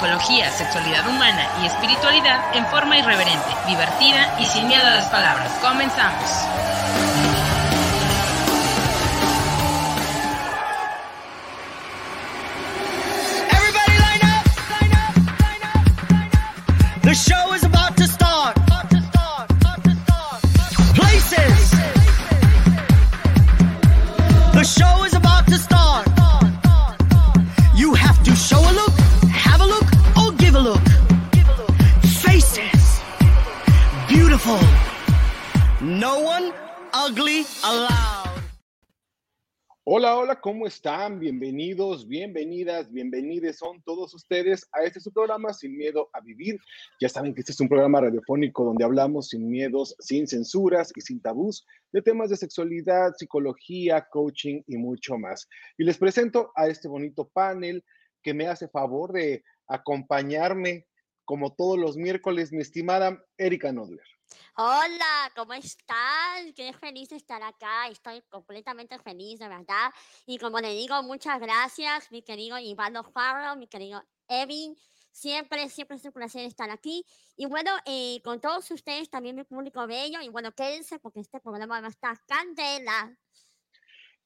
Psicología, sexualidad humana y espiritualidad en forma irreverente, divertida y sin miedo a las palabras. Comenzamos. The show is about to start. Places. The show is about to start. You have to show a look, No one ugly allowed. Hola, hola, ¿cómo están? Bienvenidos, bienvenidas, bienvenidos son todos ustedes a este su programa Sin Miedo a Vivir. Ya saben que este es un programa radiofónico donde hablamos sin miedos, sin censuras y sin tabús de temas de sexualidad, psicología, coaching y mucho más. Y les presento a este bonito panel que me hace favor de acompañarme como todos los miércoles, mi estimada Erika Nodler. Hola, ¿cómo están? Qué feliz de estar acá. Estoy completamente feliz, de verdad. Y como le digo, muchas gracias, mi querido Ivano Farro, mi querido Evin. Siempre, siempre es un placer estar aquí. Y bueno, eh, con todos ustedes, también mi público bello. Y bueno, quédense porque este programa va a estar candela.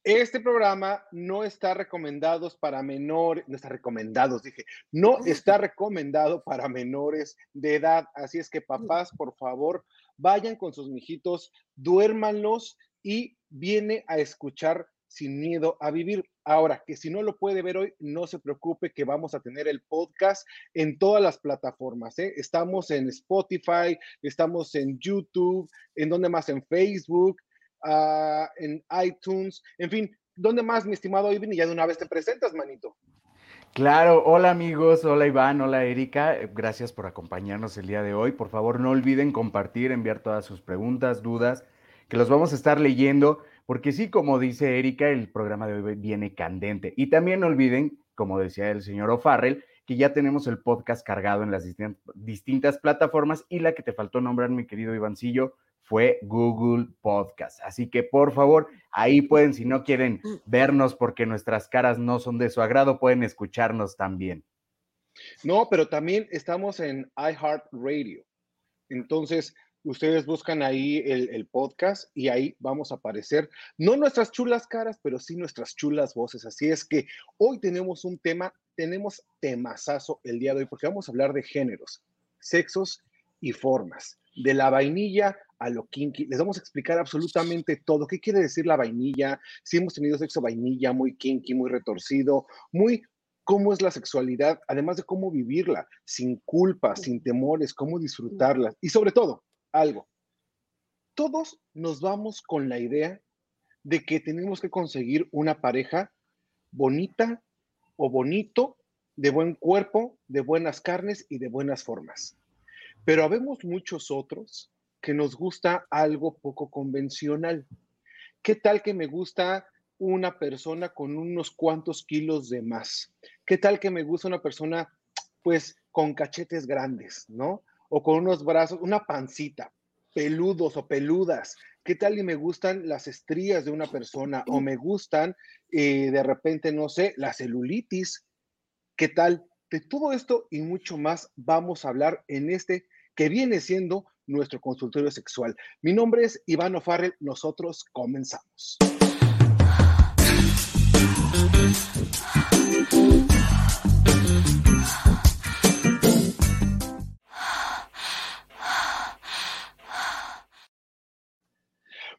Este programa no está recomendado para menores, no está recomendados, dije, no está recomendado para menores de edad. Así es que papás, por favor, vayan con sus mijitos, duérmanlos y viene a escuchar sin miedo a vivir. Ahora, que si no lo puede ver hoy, no se preocupe que vamos a tener el podcast en todas las plataformas. ¿eh? Estamos en Spotify, estamos en YouTube, en donde más, en Facebook, ah, en iTunes, en fin, ¿dónde más, mi estimado Iván? Y ya de una vez te presentas, manito. Claro, hola amigos, hola Iván, hola Erika, eh, gracias por acompañarnos el día de hoy. Por favor, no olviden compartir, enviar todas sus preguntas, dudas, que los vamos a estar leyendo, porque sí, como dice Erika, el programa de hoy viene candente. Y también no olviden, como decía el señor O'Farrell, que ya tenemos el podcast cargado en las distin- distintas plataformas y la que te faltó nombrar, mi querido Ivancillo, fue Google Podcast. Así que por favor, ahí pueden, si no quieren vernos porque nuestras caras no son de su agrado, pueden escucharnos también. No, pero también estamos en iHeartRadio. Entonces, ustedes buscan ahí el, el podcast y ahí vamos a aparecer, no nuestras chulas caras, pero sí nuestras chulas voces. Así es que hoy tenemos un tema, tenemos temazazo el día de hoy, porque vamos a hablar de géneros, sexos y formas, de la vainilla a lo kinky. Les vamos a explicar absolutamente todo. ¿Qué quiere decir la vainilla? Si hemos tenido sexo vainilla, muy kinky, muy retorcido, muy cómo es la sexualidad, además de cómo vivirla, sin culpa, sin temores, cómo disfrutarla. Y sobre todo, algo, todos nos vamos con la idea de que tenemos que conseguir una pareja bonita o bonito, de buen cuerpo, de buenas carnes y de buenas formas. Pero habemos muchos otros que nos gusta algo poco convencional. ¿Qué tal que me gusta una persona con unos cuantos kilos de más? ¿Qué tal que me gusta una persona pues con cachetes grandes, ¿no? O con unos brazos, una pancita, peludos o peludas. ¿Qué tal y me gustan las estrías de una persona? O me gustan eh, de repente, no sé, la celulitis. ¿Qué tal? De todo esto y mucho más vamos a hablar en este que viene siendo nuestro consultorio sexual. Mi nombre es Iván O'Farrell. Nosotros comenzamos.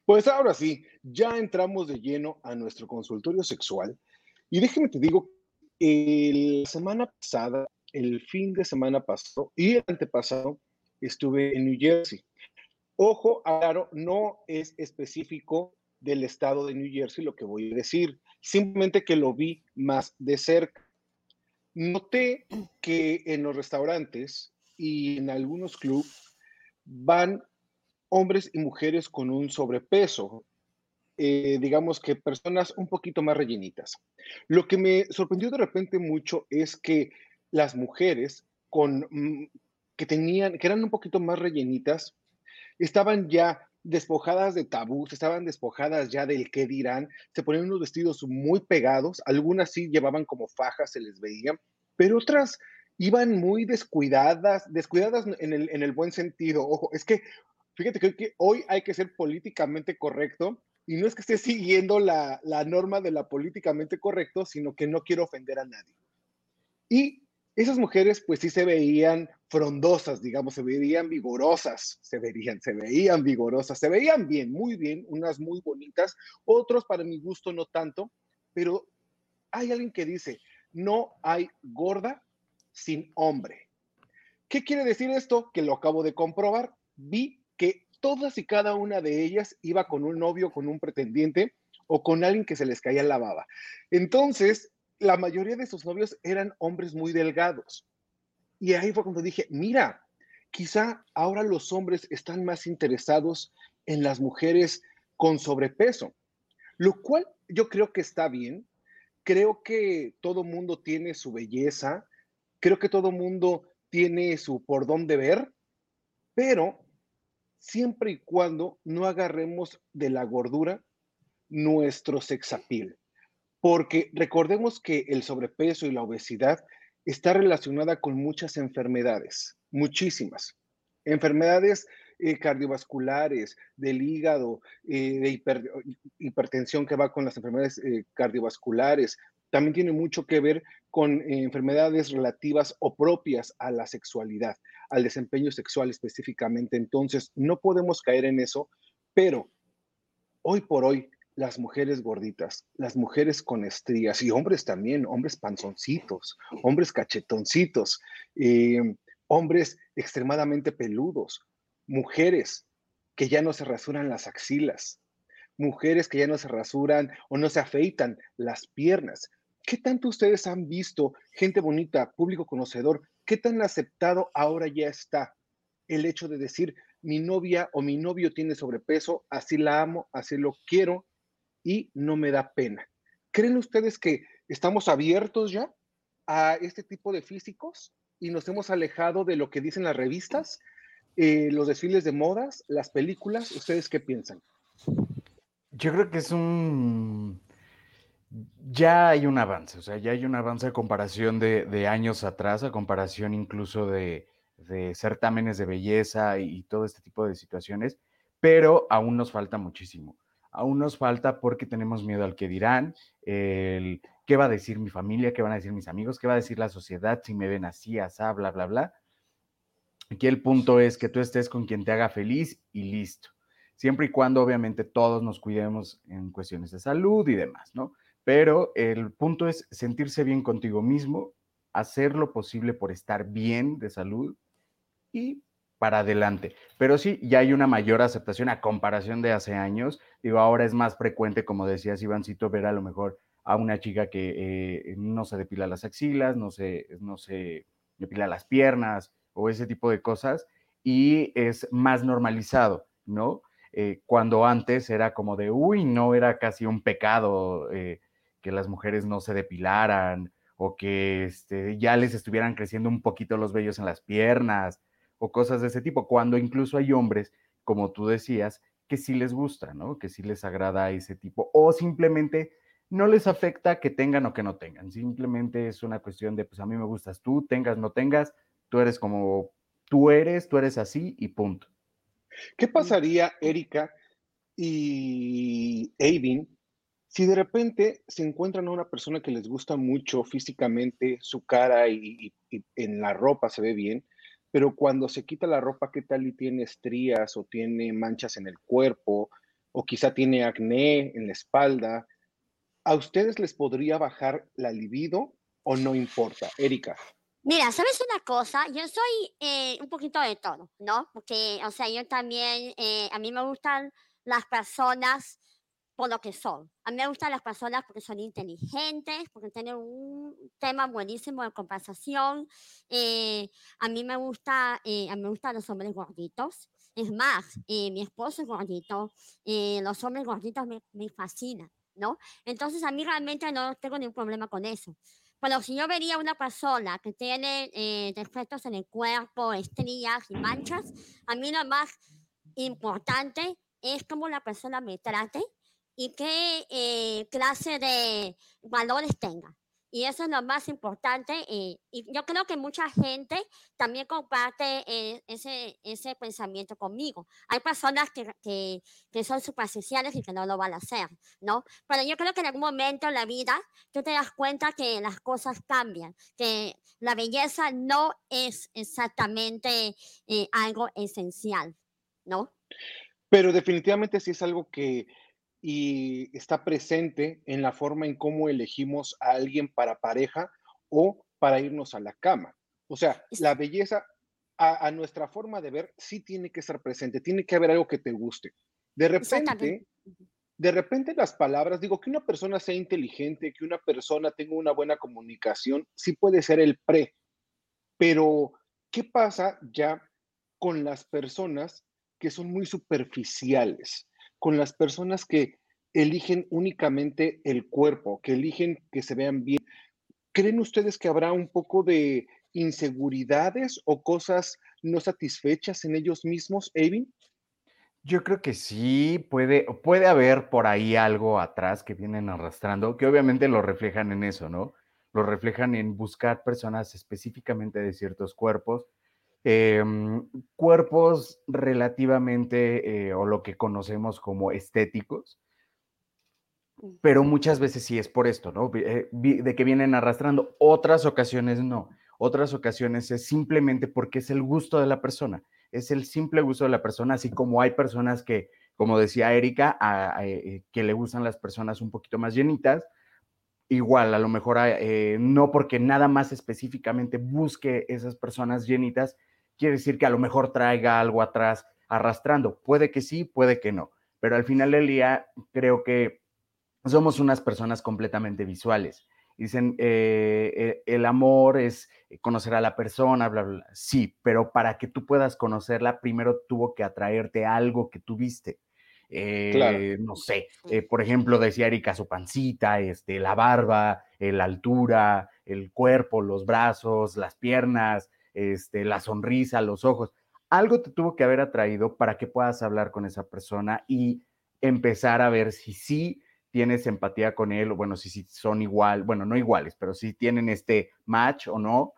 Pues ahora sí, ya entramos de lleno a nuestro consultorio sexual. Y déjeme te digo, la semana pasada, el fin de semana pasado y el antepasado, estuve en New Jersey. Ojo, claro, no es específico del estado de New Jersey lo que voy a decir, simplemente que lo vi más de cerca. Noté que en los restaurantes y en algunos clubes van hombres y mujeres con un sobrepeso, eh, digamos que personas un poquito más rellenitas. Lo que me sorprendió de repente mucho es que las mujeres con, mm, que tenían, eran un poquito más rellenitas, estaban ya despojadas de tabús, estaban despojadas ya del qué dirán, se ponían unos vestidos muy pegados, algunas sí llevaban como fajas, se les veía, pero otras iban muy descuidadas, descuidadas en el, en el buen sentido. Ojo, es que fíjate que hoy hay que ser políticamente correcto y no es que esté siguiendo la, la norma de la políticamente correcto, sino que no quiero ofender a nadie. Y esas mujeres pues sí se veían frondosas, digamos, se veían vigorosas, se veían, se veían vigorosas, se veían bien, muy bien, unas muy bonitas, otros para mi gusto no tanto, pero hay alguien que dice, no hay gorda sin hombre. ¿Qué quiere decir esto? Que lo acabo de comprobar. Vi que todas y cada una de ellas iba con un novio, con un pretendiente o con alguien que se les caía la baba. Entonces, la mayoría de sus novios eran hombres muy delgados. Y ahí fue cuando dije, mira, quizá ahora los hombres están más interesados en las mujeres con sobrepeso, lo cual yo creo que está bien. Creo que todo mundo tiene su belleza, creo que todo mundo tiene su por dónde ver, pero siempre y cuando no agarremos de la gordura nuestro sexapil. Porque recordemos que el sobrepeso y la obesidad está relacionada con muchas enfermedades, muchísimas. Enfermedades eh, cardiovasculares, del hígado, eh, de hipertensión que va con las enfermedades eh, cardiovasculares. También tiene mucho que ver con enfermedades relativas o propias a la sexualidad, al desempeño sexual específicamente. Entonces, no podemos caer en eso, pero hoy por hoy las mujeres gorditas, las mujeres con estrías y hombres también, hombres panzoncitos, hombres cachetoncitos, eh, hombres extremadamente peludos, mujeres que ya no se rasuran las axilas, mujeres que ya no se rasuran o no se afeitan las piernas. ¿Qué tanto ustedes han visto, gente bonita, público conocedor, qué tan aceptado ahora ya está el hecho de decir, mi novia o mi novio tiene sobrepeso, así la amo, así lo quiero, y no me da pena. ¿Creen ustedes que estamos abiertos ya a este tipo de físicos y nos hemos alejado de lo que dicen las revistas, eh, los desfiles de modas, las películas? ¿Ustedes qué piensan? Yo creo que es un... Ya hay un avance, o sea, ya hay un avance a comparación de, años atrás, a comparación incluso de, certámenes de belleza y todo este tipo de situaciones, pero aún nos falta muchísimo aún nos falta porque tenemos miedo al que dirán, el qué va a decir mi familia, qué van a decir mis amigos, qué va a decir la sociedad si me ven así, asá, bla, bla, bla. Aquí el punto es que tú estés con quien te haga feliz y listo. Siempre y cuando obviamente todos nos cuidemos en cuestiones de salud y demás, ¿no? Pero el punto es sentirse bien contigo mismo, hacer lo posible por estar bien de salud y para adelante. Pero sí, ya hay una mayor aceptación a comparación de hace años. Digo, ahora es más frecuente, como decías, Ivancito, ver a lo mejor a una chica que eh, no se depila las axilas, no se, no se depila las piernas o ese tipo de cosas, y es más normalizado, ¿no? Eh, cuando antes era como de, uy, no era casi un pecado eh, que las mujeres no se depilaran o que este, ya les estuvieran creciendo un poquito los vellos en las piernas o cosas de ese tipo, cuando incluso hay hombres, como tú decías, que sí les gusta, ¿no? Que sí les agrada ese tipo, o simplemente no les afecta que tengan o que no tengan, simplemente es una cuestión de, pues a mí me gustas tú, tengas, no tengas, tú eres como tú eres, tú eres así y punto. ¿Qué pasaría, Erika y Avin, si de repente se encuentran a una persona que les gusta mucho físicamente, su cara y en la ropa se ve bien, pero cuando se quita la ropa, ¿qué tal y tiene estrías o tiene manchas en el cuerpo o quizá tiene acné en la espalda? ¿A ustedes les podría bajar la libido o no importa? Erika. Mira, ¿sabes una cosa? Yo soy eh, un poquito de todo, ¿no? Porque, o sea, yo también, eh, a mí me gustan las personas por lo que son. A mí me gustan las personas porque son inteligentes, porque tienen un tema buenísimo de conversación. Eh, a mí me gusta, eh, a mí me gustan los hombres gorditos. Es más, eh, mi esposo es gordito, los hombres gorditos me, me fascinan, ¿no? Entonces a mí realmente no tengo ningún problema con eso. Pero si yo vería una persona que tiene defectos en el cuerpo, estrías y manchas, a mí lo más importante es cómo la persona me trate y qué eh, clase de valores tenga. Y eso es lo más importante. Eh, y yo creo que mucha gente también comparte eh, ese, ese pensamiento conmigo. Hay personas que, que, que, son superficiales y que no lo van a hacer, ¿no? Pero yo creo que en algún momento en la vida tú te das cuenta que las cosas cambian, que la belleza no es exactamente algo esencial, ¿no? Pero definitivamente sí es algo que y está presente en la forma en cómo elegimos a alguien para pareja o para irnos a la cama. O sea, la belleza a, nuestra forma de ver sí tiene que estar presente, tiene que haber algo que te guste. De repente, de repente las palabras, digo que una persona sea inteligente, que una persona tenga una buena comunicación, sí puede ser el pre, pero ¿qué pasa ya con las personas que son muy superficiales? Con las personas que eligen únicamente el cuerpo, que eligen que se vean bien. ¿Creen ustedes que habrá un poco de inseguridades o cosas no satisfechas en ellos mismos, Evin? Yo creo que sí, puede, puede haber por ahí algo atrás que vienen arrastrando, que obviamente lo reflejan en eso, ¿no? Lo reflejan en buscar personas específicamente de ciertos cuerpos, Em, cuerpos relativamente, eh, o lo que conocemos como estéticos, pero muchas veces sí es por esto, ¿no? Eh, de que vienen arrastrando, otras ocasiones no, otras ocasiones es simplemente porque es el gusto de la persona, es el simple gusto de la persona, así como hay personas que, como decía Erika, eh, que le gustan las personas un poquito más llenitas, igual, a lo mejor no porque nada más específicamente busque esas personas llenitas, quiere decir que a lo mejor traiga algo atrás arrastrando. Puede que sí, puede que no, pero al final del día creo que somos unas personas completamente visuales. Dicen, eh, eh, el amor es conocer a la persona, bla, bla, bla. Sí, pero para que tú puedas conocerla, primero tuvo que atraerte algo que tuviste. Eh, no sé, por ejemplo, decía Erika, su pancita, este, la barba, la altura, el cuerpo, los brazos, las piernas, este, la sonrisa, los ojos. Algo te tuvo que haber atraído para que puedas hablar con esa persona y empezar a ver si sí tienes empatía con él, o bueno, si, son igual, bueno, no iguales, pero si tienen este match o no.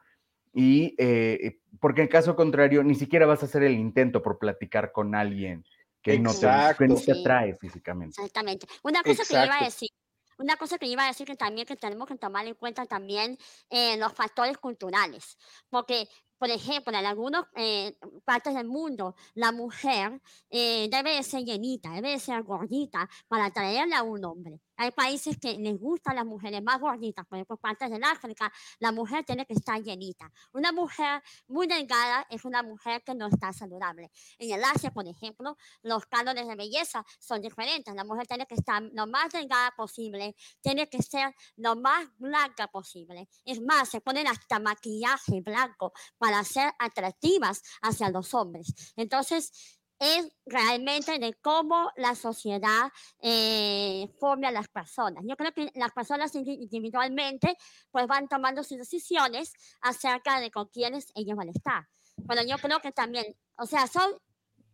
Y eh, porque en caso contrario, ni siquiera vas a hacer el intento por platicar con alguien que, no te, atrae físicamente. Exactamente. Una cosa que iba a decir, una cosa que iba a decir que también que tenemos que tomar en cuenta también eh, los factores culturales, porque por ejemplo, en algunas eh, partes del mundo, la mujer eh, debe ser llenita, debe ser gordita para atraerle a un hombre. Hay países que les gustan las mujeres más gorditas, por ejemplo, partes del África, la mujer tiene que estar llenita. Una mujer muy delgada es una mujer que no está saludable. En el Asia, por ejemplo, los cánones de belleza son diferentes. La mujer tiene que estar lo más delgada posible, tiene que ser lo más blanca posible. Es más, se ponen hasta maquillaje blanco para ser atractivas hacia los hombres. Entonces, es realmente de cómo la sociedad eh, forma a las personas. Yo creo que las personas individualmente pues van tomando sus decisiones acerca de con quiénes ellos van a estar. Pero yo creo que también, o sea, son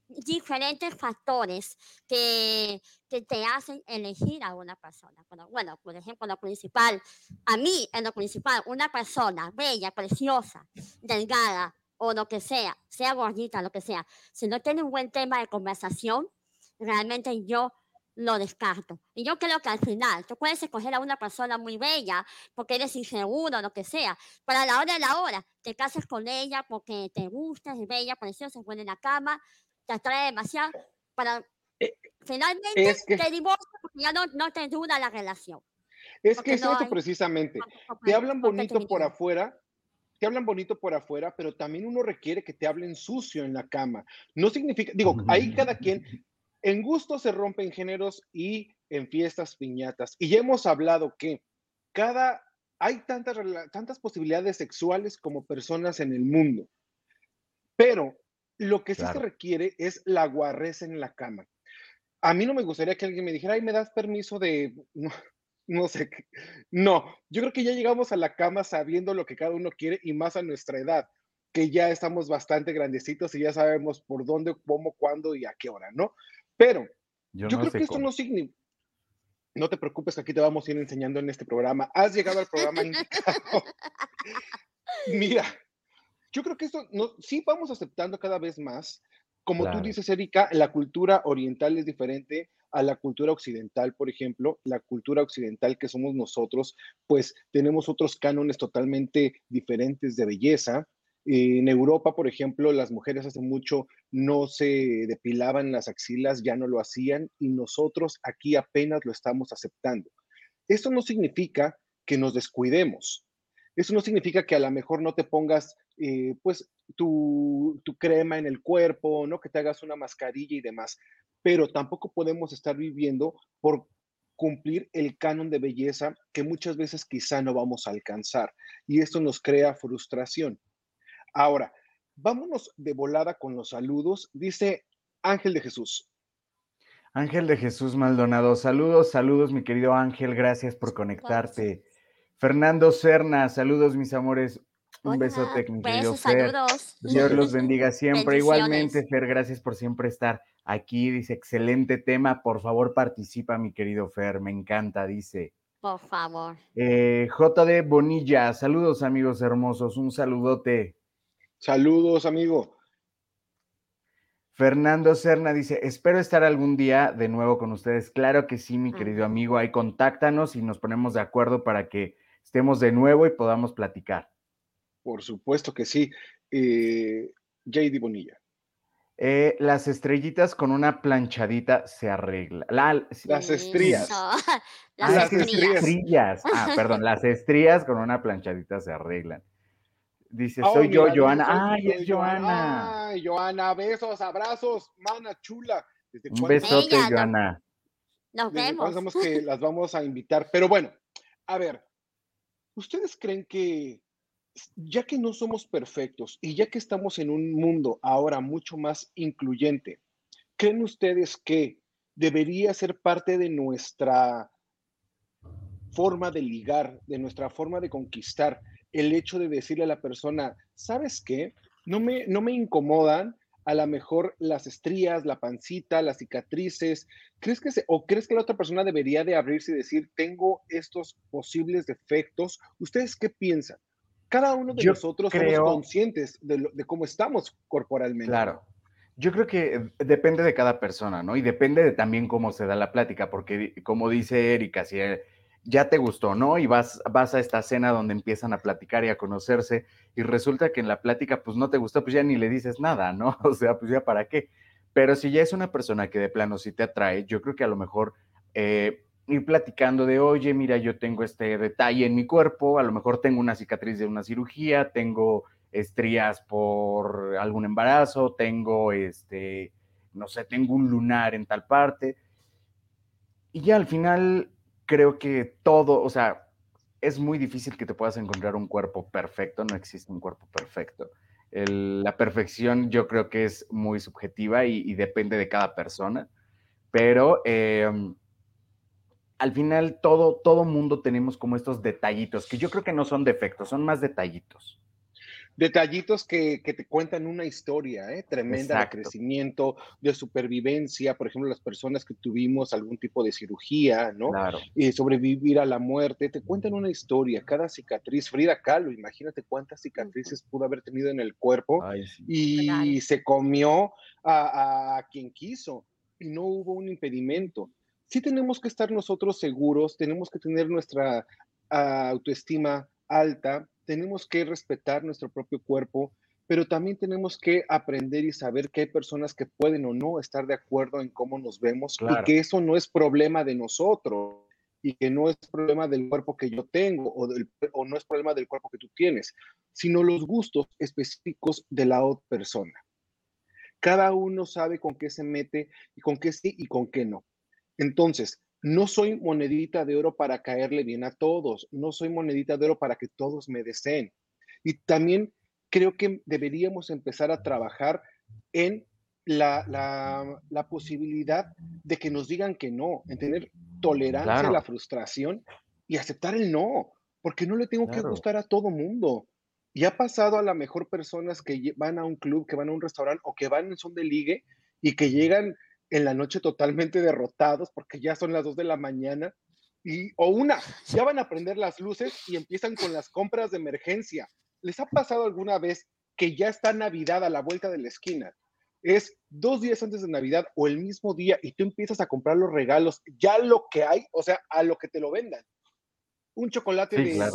diferentes factores que, que te hacen elegir a una persona. Bueno, bueno, por ejemplo, lo principal, a mí en lo principal, una persona bella, preciosa, delgada, o lo que sea, sea gordita, lo que sea, si no tiene un buen tema de conversación, realmente yo lo descarto. Y yo creo que al final tú puedes escoger a una persona muy bella porque eres inseguro, lo que sea, pero a la hora de la hora te casas con ella porque te gusta, es bella, preciosa, se pone en la cama, te atrae demasiado, para eh, finalmente te divorcias porque ya no, no te dura la relación. Es que es eso precisamente. Te hablan bonito por afuera, te hablan bonito por afuera, pero también uno requiere que te hablen sucio en la cama. No significa, digo, ahí cada quien, en gusto se rompen géneros y en fiestas piñatas. Y ya hemos hablado que cada, hay tantas, tantas posibilidades sexuales como personas en el mundo, pero lo que sí se requiere es la guarreza en la cama. A mí no me gustaría que alguien me dijera, ay, me das permiso de, no, no sé, no, yo creo que ya llegamos a la cama sabiendo lo que cada uno quiere y más a nuestra edad, que ya estamos bastante grandecitos y ya sabemos por dónde, cómo, cuándo y a qué hora, ¿no? Pero yo, creo que esto no significa, no te preocupes, aquí te vamos a ir enseñando en este programa. Has llegado al programa indicado. Mira, yo creo que esto no, sí vamos aceptando cada vez más. Como tú dices, Erika, la cultura oriental es diferente a la cultura occidental, por ejemplo. La cultura occidental que somos nosotros, pues tenemos otros cánones totalmente diferentes de belleza. En Europa, por ejemplo, las mujeres hace mucho no se depilaban las axilas, ya no lo hacían y nosotros aquí apenas lo estamos aceptando. Esto no significa que nos descuidemos. Eso no significa que a lo mejor no te pongas eh, pues tu, tu, crema en el cuerpo, ¿no? Que te hagas una mascarilla y demás. Pero tampoco podemos estar viviendo por cumplir el canon de belleza que muchas veces quizá no vamos a alcanzar. Y esto nos crea frustración. Ahora, vámonos de volada con los saludos. Dice Ángel de Jesús. Ángel de Jesús Maldonado, saludos, saludos, mi querido Ángel, gracias por conectarte. Fernando Serna, saludos, mis amores. Un besote, mi querido Fer. Saludos. Dios los bendiga siempre. Igualmente, Fer, gracias por siempre estar aquí. Dice, excelente tema. Por favor, participa, mi querido Fer. Me encanta, dice. Por favor. Eh, JD Bonilla, saludos, amigos hermosos. Un saludote. Saludos, amigo. Fernando Serna dice, espero estar algún día de nuevo con ustedes. Claro que sí, mi querido amigo. Ahí contáctanos y nos ponemos de acuerdo para que estemos de nuevo y podamos platicar. Por supuesto que sí. Eh, JD Bonilla. Eh, las estrellitas con una planchadita se arregla. las estrías. las, estrías. Ah, perdón, las estrías con una planchadita se arreglan. Dice, soy yo, Joana. Ay, es Joana. Ay, Joana, besos, abrazos, mana chula. Un besote, Joana. Nos vemos. Pensamos que las vamos a invitar. Pero bueno, a ver, ¿ustedes creen que ya que no somos perfectos y ya que estamos en un mundo ahora mucho más incluyente, ¿creen ustedes que debería ser parte de nuestra forma de ligar, de nuestra forma de conquistar, el hecho de decirle a la persona, ¿sabes qué? No me, no me incomodan a lo mejor las estrías, la pancita, las cicatrices. ¿Crees que o crees que la otra persona debería de abrirse y decir, tengo estos posibles defectos? ¿Ustedes qué piensan? Cada uno de nosotros somos conscientes de, de cómo estamos corporalmente. Claro. Yo creo que depende de cada persona, ¿no? Y depende de también cómo se da la plática, porque como dice Erika, si ya te gustó, ¿no? Y vas, vas a esta cena donde empiezan a platicar y a conocerse y resulta que en la plática pues no te gustó, pues ya ni le dices nada, ¿no? O sea, pues ya para qué. Pero si ya es una persona que de plano sí te atrae, yo creo que a lo mejor eh, ir platicando de, oye, mira, yo tengo este detalle en mi cuerpo, a lo mejor tengo una cicatriz de una cirugía, tengo estrías por algún embarazo, tengo este, no sé, tengo un lunar en tal parte. Y ya al final creo que todo, o sea, es muy difícil que te puedas encontrar un cuerpo perfecto, no existe un cuerpo perfecto. la perfección yo creo que es muy subjetiva y, depende de cada persona, pero em, al final todo, todo mundo tenemos como estos detallitos, que yo creo que no son defectos, son más detallitos detallitos que, te cuentan una historia ¿eh? tremenda de crecimiento, de supervivencia, por ejemplo, las personas que tuvimos algún tipo de cirugía, ¿no? Y sobrevivir a la muerte, te cuentan una historia, cada cicatriz, Frida Kahlo, imagínate cuántas cicatrices pudo haber tenido en el cuerpo y se comió a, quien quiso y no hubo un impedimento. Sí tenemos que estar nosotros seguros, tenemos que tener nuestra ah, autoestima alta, tenemos que respetar nuestro propio cuerpo, pero también tenemos que aprender y saber que hay personas que pueden o no estar de acuerdo en cómo nos vemos y que eso no es problema de nosotros y que no es problema del cuerpo que yo tengo o, o no es problema del cuerpo que tú tienes, sino los gustos específicos de la otra persona. Cada uno sabe con qué se mete y con qué sí y con qué no. Entonces, no soy monedita de oro para caerle bien a todos, no soy monedita de oro para que todos me deseen. Y también creo que deberíamos empezar a trabajar en la, la, posibilidad de que nos digan que no, en tener tolerancia a la frustración y aceptar el no, porque no le tengo que gustar a todo mundo. Y ha pasado a la mejor personas que van a un club, que van a un restaurante o que van en son de ligue y que llegan en la noche totalmente derrotados porque ya son las dos de la mañana y o una, ya van a prender las luces y empiezan con las compras de emergencia. ¿Les ha pasado alguna vez que ya está Navidad a la vuelta de la esquina? Es dos días antes de Navidad o el mismo día y tú empiezas a comprar los regalos, ya lo que hay, o sea, a lo que te lo vendan. Un chocolate de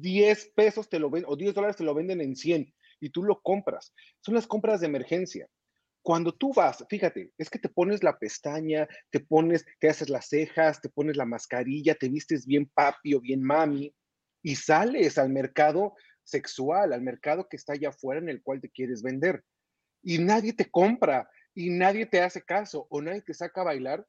10 pesos te lo venden, o 10 dólares te lo venden en 100 y tú lo compras. Son las compras de emergencia. Cuando tú vas, fíjate, es que te pones la pestaña, te pones, te haces las cejas, te pones la mascarilla, te vistes bien papi o bien mami y sales al mercado sexual, al mercado que está allá afuera en el cual te quieres vender. Y nadie te compra y nadie te hace caso o nadie te saca a bailar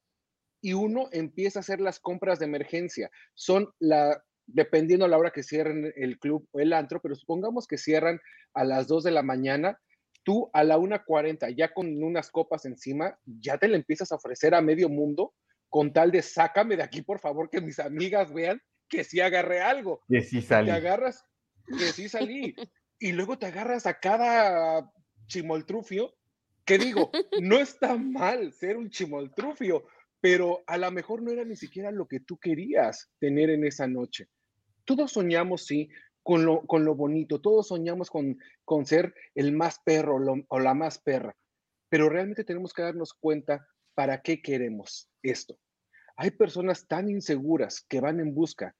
y uno empieza a hacer las compras de emergencia. Son la, dependiendo a la hora que cierren el club o el antro, pero supongamos que cierran a las 2 de la mañana, tú a la 1.40, ya con unas copas encima, ya te le empiezas a ofrecer a medio mundo con tal de sácame de aquí, por favor, que mis amigas vean que sí agarré algo. Que sí salí. Te agarras, que sí salí. y luego te agarras a cada chimoltrufio, que digo, no está mal ser un chimoltrufio, pero a lo mejor no era ni siquiera lo que tú querías tener en esa noche. Todos soñamos, sí, con lo, con lo bonito, todos soñamos con, con ser el más perro o la más perra, pero realmente tenemos que darnos cuenta para qué queremos esto. Hay personas tan inseguras que van en busca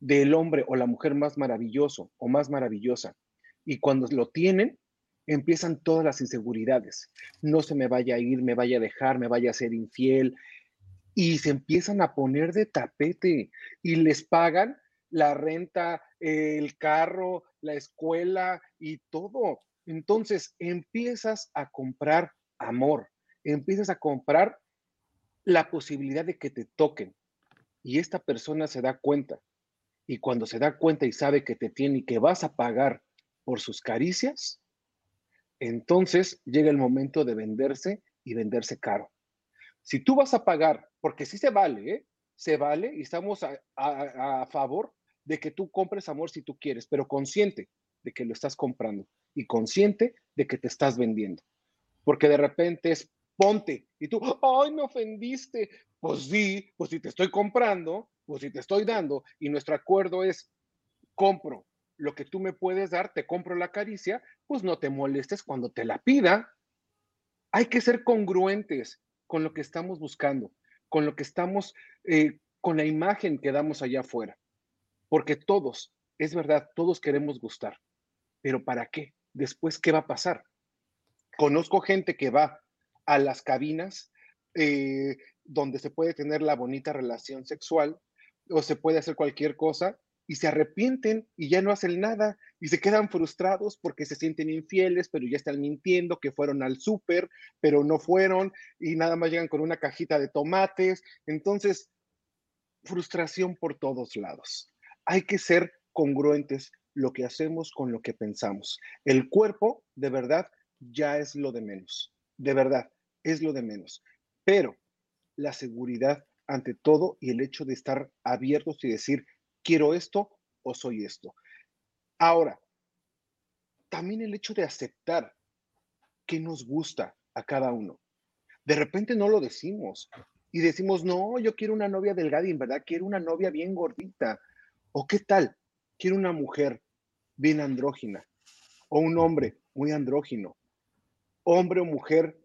del hombre o la mujer más maravilloso o más maravillosa y cuando lo tienen, empiezan todas las inseguridades. No se me vaya a ir, me vaya a dejar, me vaya a ser infiel, y se empiezan a poner de tapete y les pagan la renta, el carro, la escuela y todo. Entonces empiezas a comprar amor, empiezas a comprar la posibilidad de que te toquen. Y esta persona se da cuenta. Y cuando se da cuenta y sabe que te tiene y que vas a pagar por sus caricias, entonces llega el momento de venderse y venderse caro. Si tú vas a pagar, porque sí se vale, ¿eh? se vale y estamos a, favor de que tú compres amor si tú quieres, pero consciente de que lo estás comprando y consciente de que te estás vendiendo. Porque de repente es ponte y tú, ay, me ofendiste. Pues sí, pues si te estoy comprando, pues si te estoy dando y nuestro acuerdo es compro lo que tú me puedes dar, te compro la caricia, pues no te molestes cuando te la pida. Hay que ser congruentes con lo que estamos buscando, con lo que estamos, eh, con la imagen que damos allá afuera. Porque todos, es verdad, todos queremos gustar. Pero ¿para qué? Después, ¿qué va a pasar? Conozco gente que va a las cabinas eh, donde se puede tener la bonita relación sexual o se puede hacer cualquier cosa y se arrepienten y ya no hacen nada y se quedan frustrados porque se sienten infieles, pero ya están mintiendo que fueron al súper, pero no fueron y nada más llegan con una cajita de tomates. Entonces, frustración por todos lados. Hay que ser congruentes lo que hacemos con lo que pensamos. El cuerpo, de verdad, ya es lo de menos. De verdad, es lo de menos. Pero la seguridad ante todo y el hecho de estar abiertos y decir, quiero esto o soy esto. Ahora, también el hecho de aceptar que nos gusta a cada uno. De repente no lo decimos y decimos, no, yo quiero una novia delgada y en verdad quiero una novia bien gordita. ¿O qué tal? Quiero una mujer bien andrógina o un hombre muy andrógino. Hombre o mujer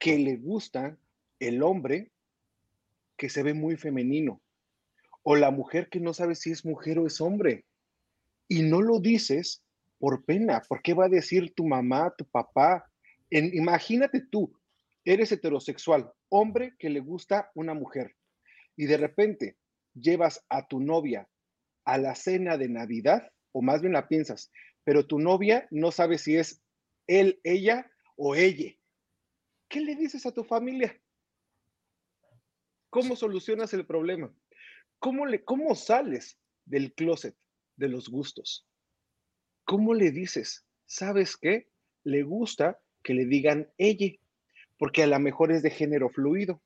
que le gusta el hombre que se ve muy femenino o la mujer que no sabe si es mujer o es hombre. Y no lo dices por pena, ¿por qué va a decir tu mamá, tu papá? En, imagínate tú, eres heterosexual, hombre que le gusta una mujer, y de repente llevas a tu novia a la cena de Navidad, o más bien la piensas, pero tu novia no sabe si es él, ella o ella. ¿Qué le dices a tu familia? ¿Cómo solucionas el problema? ¿cómo, le, ¿cómo sales del closet de los gustos? ¿Cómo le dices? ¿Sabes qué? Le gusta que le digan ella, porque a lo mejor es de género fluido.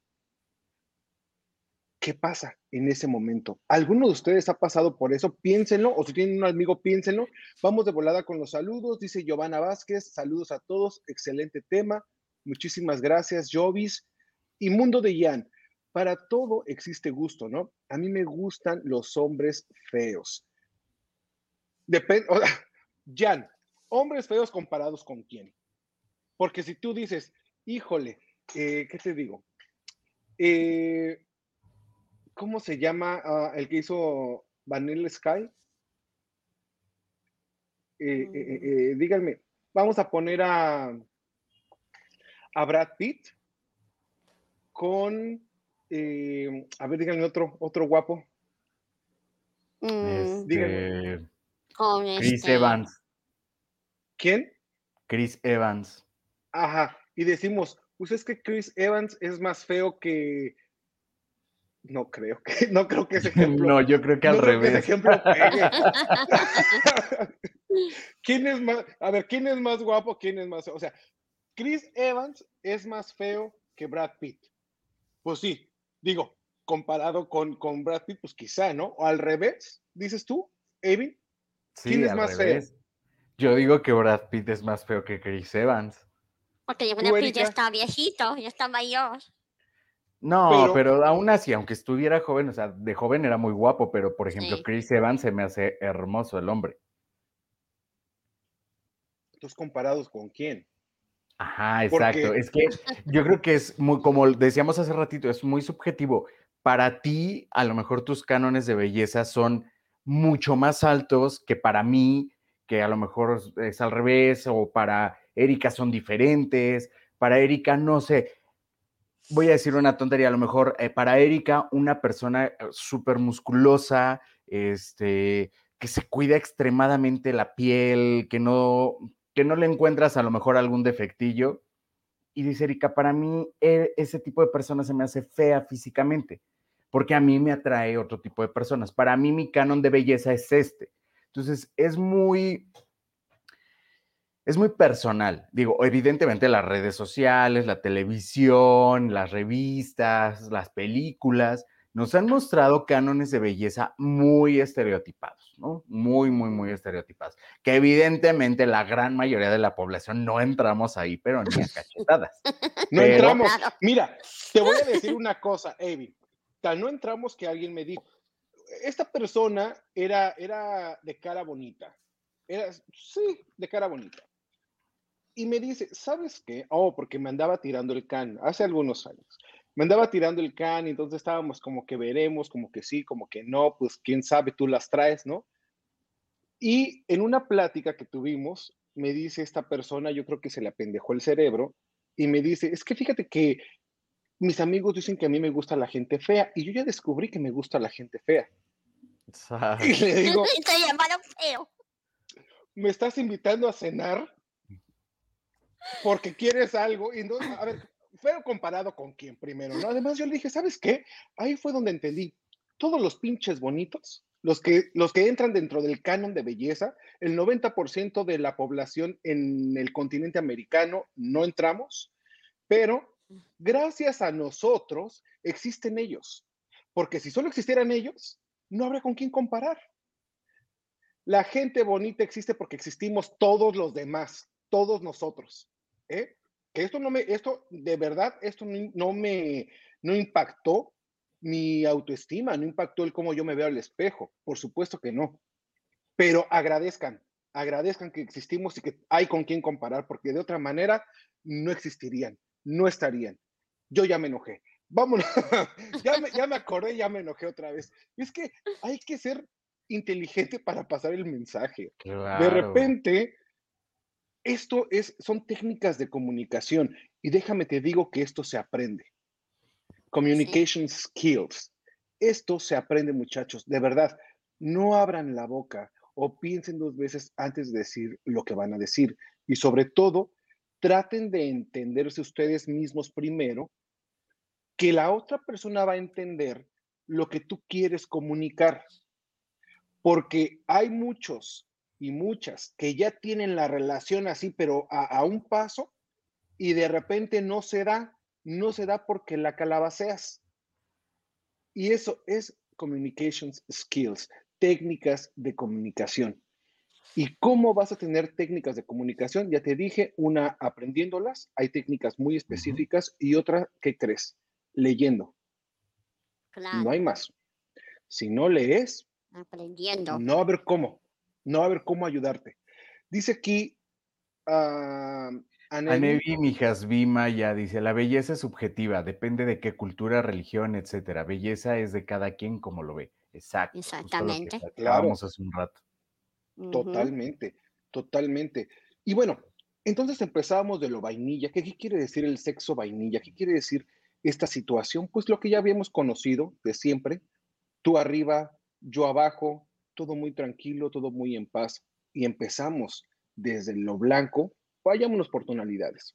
¿Qué pasa en ese momento? ¿Alguno de ustedes ha pasado por eso? Piénsenlo, o si tienen un amigo, piénsenlo. Vamos de volada con los saludos, dice Giovanna Vázquez, saludos a todos, excelente tema. Muchísimas gracias, Jovis. Y Mundo de Jan, para todo existe gusto, ¿no? A mí me gustan los hombres feos. Depende, Jan, hombres feos comparados con quién. Porque si tú dices, híjole, eh, ¿qué te digo? Eh, ¿Cómo se llama ah, el que hizo Vanilla Sky? Eh, mm. díganme, vamos a poner a, a Brad Pitt con, a ver, díganme otro, otro guapo. Mm. Este, Chris este Evans. ¿Quién? Chris Evans. Ajá, y decimos, pues es que Chris Evans es más feo que... No creo que, no creo que ese ejemplo. No, yo creo que al revés. ejemplo ¿Quién es más? A ver, ¿quién es más guapo? ¿Quién es más feo? O sea, Chris Evans es más feo que Brad Pitt. Pues sí, digo, comparado con, con Brad Pitt, pues quizá, ¿no? O al revés, dices tú, Evin. ¿Quién es más feo? Yo digo que Brad Pitt es más feo que Chris Evans. Porque Brad Pitt ya está viejito, ya está mayor. No, pero, aún así, aunque estuviera joven, o sea, de joven era muy guapo, pero por ejemplo, Chris Evans se me hace hermoso el hombre. ¿Tus comparados con quién? Ajá, exacto. Es que yo creo que es muy, como decíamos hace ratito, es muy subjetivo. Para ti, a lo mejor tus cánones de belleza son mucho más altos que para mí, que a lo mejor es al revés, o para Erika son diferentes, para Erika no sé, voy a decir una tontería, a lo mejor eh, para Erika una persona eh, súper musculosa, este, que se cuida extremadamente la piel, que no, que no le encuentras a lo mejor algún defectillo. Y dice Erika, para mí e, ese tipo de persona se me hace fea físicamente, porque a mí me atrae otro tipo de personas. Para mí mi canon de belleza es este. Entonces es muy, es muy personal. Digo, evidentemente las redes sociales, la televisión, las revistas, las películas, nos han mostrado cánones de belleza muy estereotipados, ¿no? Muy, muy, muy estereotipados. Que evidentemente la gran mayoría de la población no entramos ahí, pero ni a cachetadas. No entramos. Mira, te voy a decir una cosa, Evi. No entramos que alguien me dijo, esta persona era, era de cara bonita. Era, sí, de cara bonita y me dice, ¿sabes qué? Oh, porque me andaba tirando el can hace algunos años. Me andaba tirando el can y entonces estábamos como que veremos, como que sí, como que no, pues quién sabe, tú las traes, ¿no? Y en una plática que tuvimos, me dice esta persona, yo creo que se le apendejó el cerebro, y me dice, es que fíjate que mis amigos dicen que a mí me gusta la gente fea, y yo ya descubrí que me gusta la gente fea. Y le digo, feo. ¿Me estás invitando a cenar? Porque quieres algo. Y no, a ver, fue comparado con quién primero, ¿no? Además, yo le dije, ¿sabes qué? Ahí fue donde entendí. Todos los pinches bonitos, los que, los que entran dentro del canon de belleza, el 90% de la población en el continente americano no entramos, pero gracias a nosotros existen ellos. Porque si solo existieran ellos, no habría con quién comparar. La gente bonita existe porque existimos todos los demás, todos nosotros. ¿Eh? Que esto no me, esto de verdad, esto no, me, no impactó mi autoestima, no impactó el cómo yo me veo al espejo, por supuesto que no. Pero agradezcan, agradezcan que existimos y que hay con quien comparar, porque de otra manera no existirían, no estarían. Yo ya me enojé. Vámonos, ya, me, ya me acordé, ya me enojé otra vez. Es que hay que ser inteligente para pasar el mensaje. De repente, esto es, son técnicas de comunicación y déjame te digo que esto se aprende. Communication skills. Esto se aprende, muchachos. De verdad, no abran la boca o piensen dos veces antes de decir lo que van a decir. Y sobre todo, traten de entenderse ustedes mismos primero, que la otra persona va a entender lo que tú quieres comunicar. Porque hay muchos y muchas que ya tienen la relación así, pero a, a un paso, y de repente no se da, no se da porque la calabaceas. Y eso es communications skills, técnicas de comunicación. ¿Y cómo vas a tener técnicas de comunicación? Ya te dije, una aprendiéndolas, hay técnicas muy específicas y otra, ¿qué crees? Leyendo. Claro. No hay más. Si no lees, Aprendiendo. no a haber cómo, no va a haber cómo ayudarte. Dice aquí, ah, Anevi, Anevi Mijas Maya dice, la belleza es subjetiva, depende de qué cultura, religión, etcétera. Belleza es de cada quien como lo ve. Exacto. Exactamente. platicábamos hace un rato. Totalmente, totalmente. Y bueno, entonces empezábamos de lo vainilla. ¿Qué, qué quiere decir el sexo vainilla? ¿Qué quiere decir esta situación? Pues lo que ya habíamos conocido de siempre. Tú arriba, yo abajo, todo muy tranquilo, todo muy en paz. Y empezamos desde lo blanco, vayámonos por tonalidades.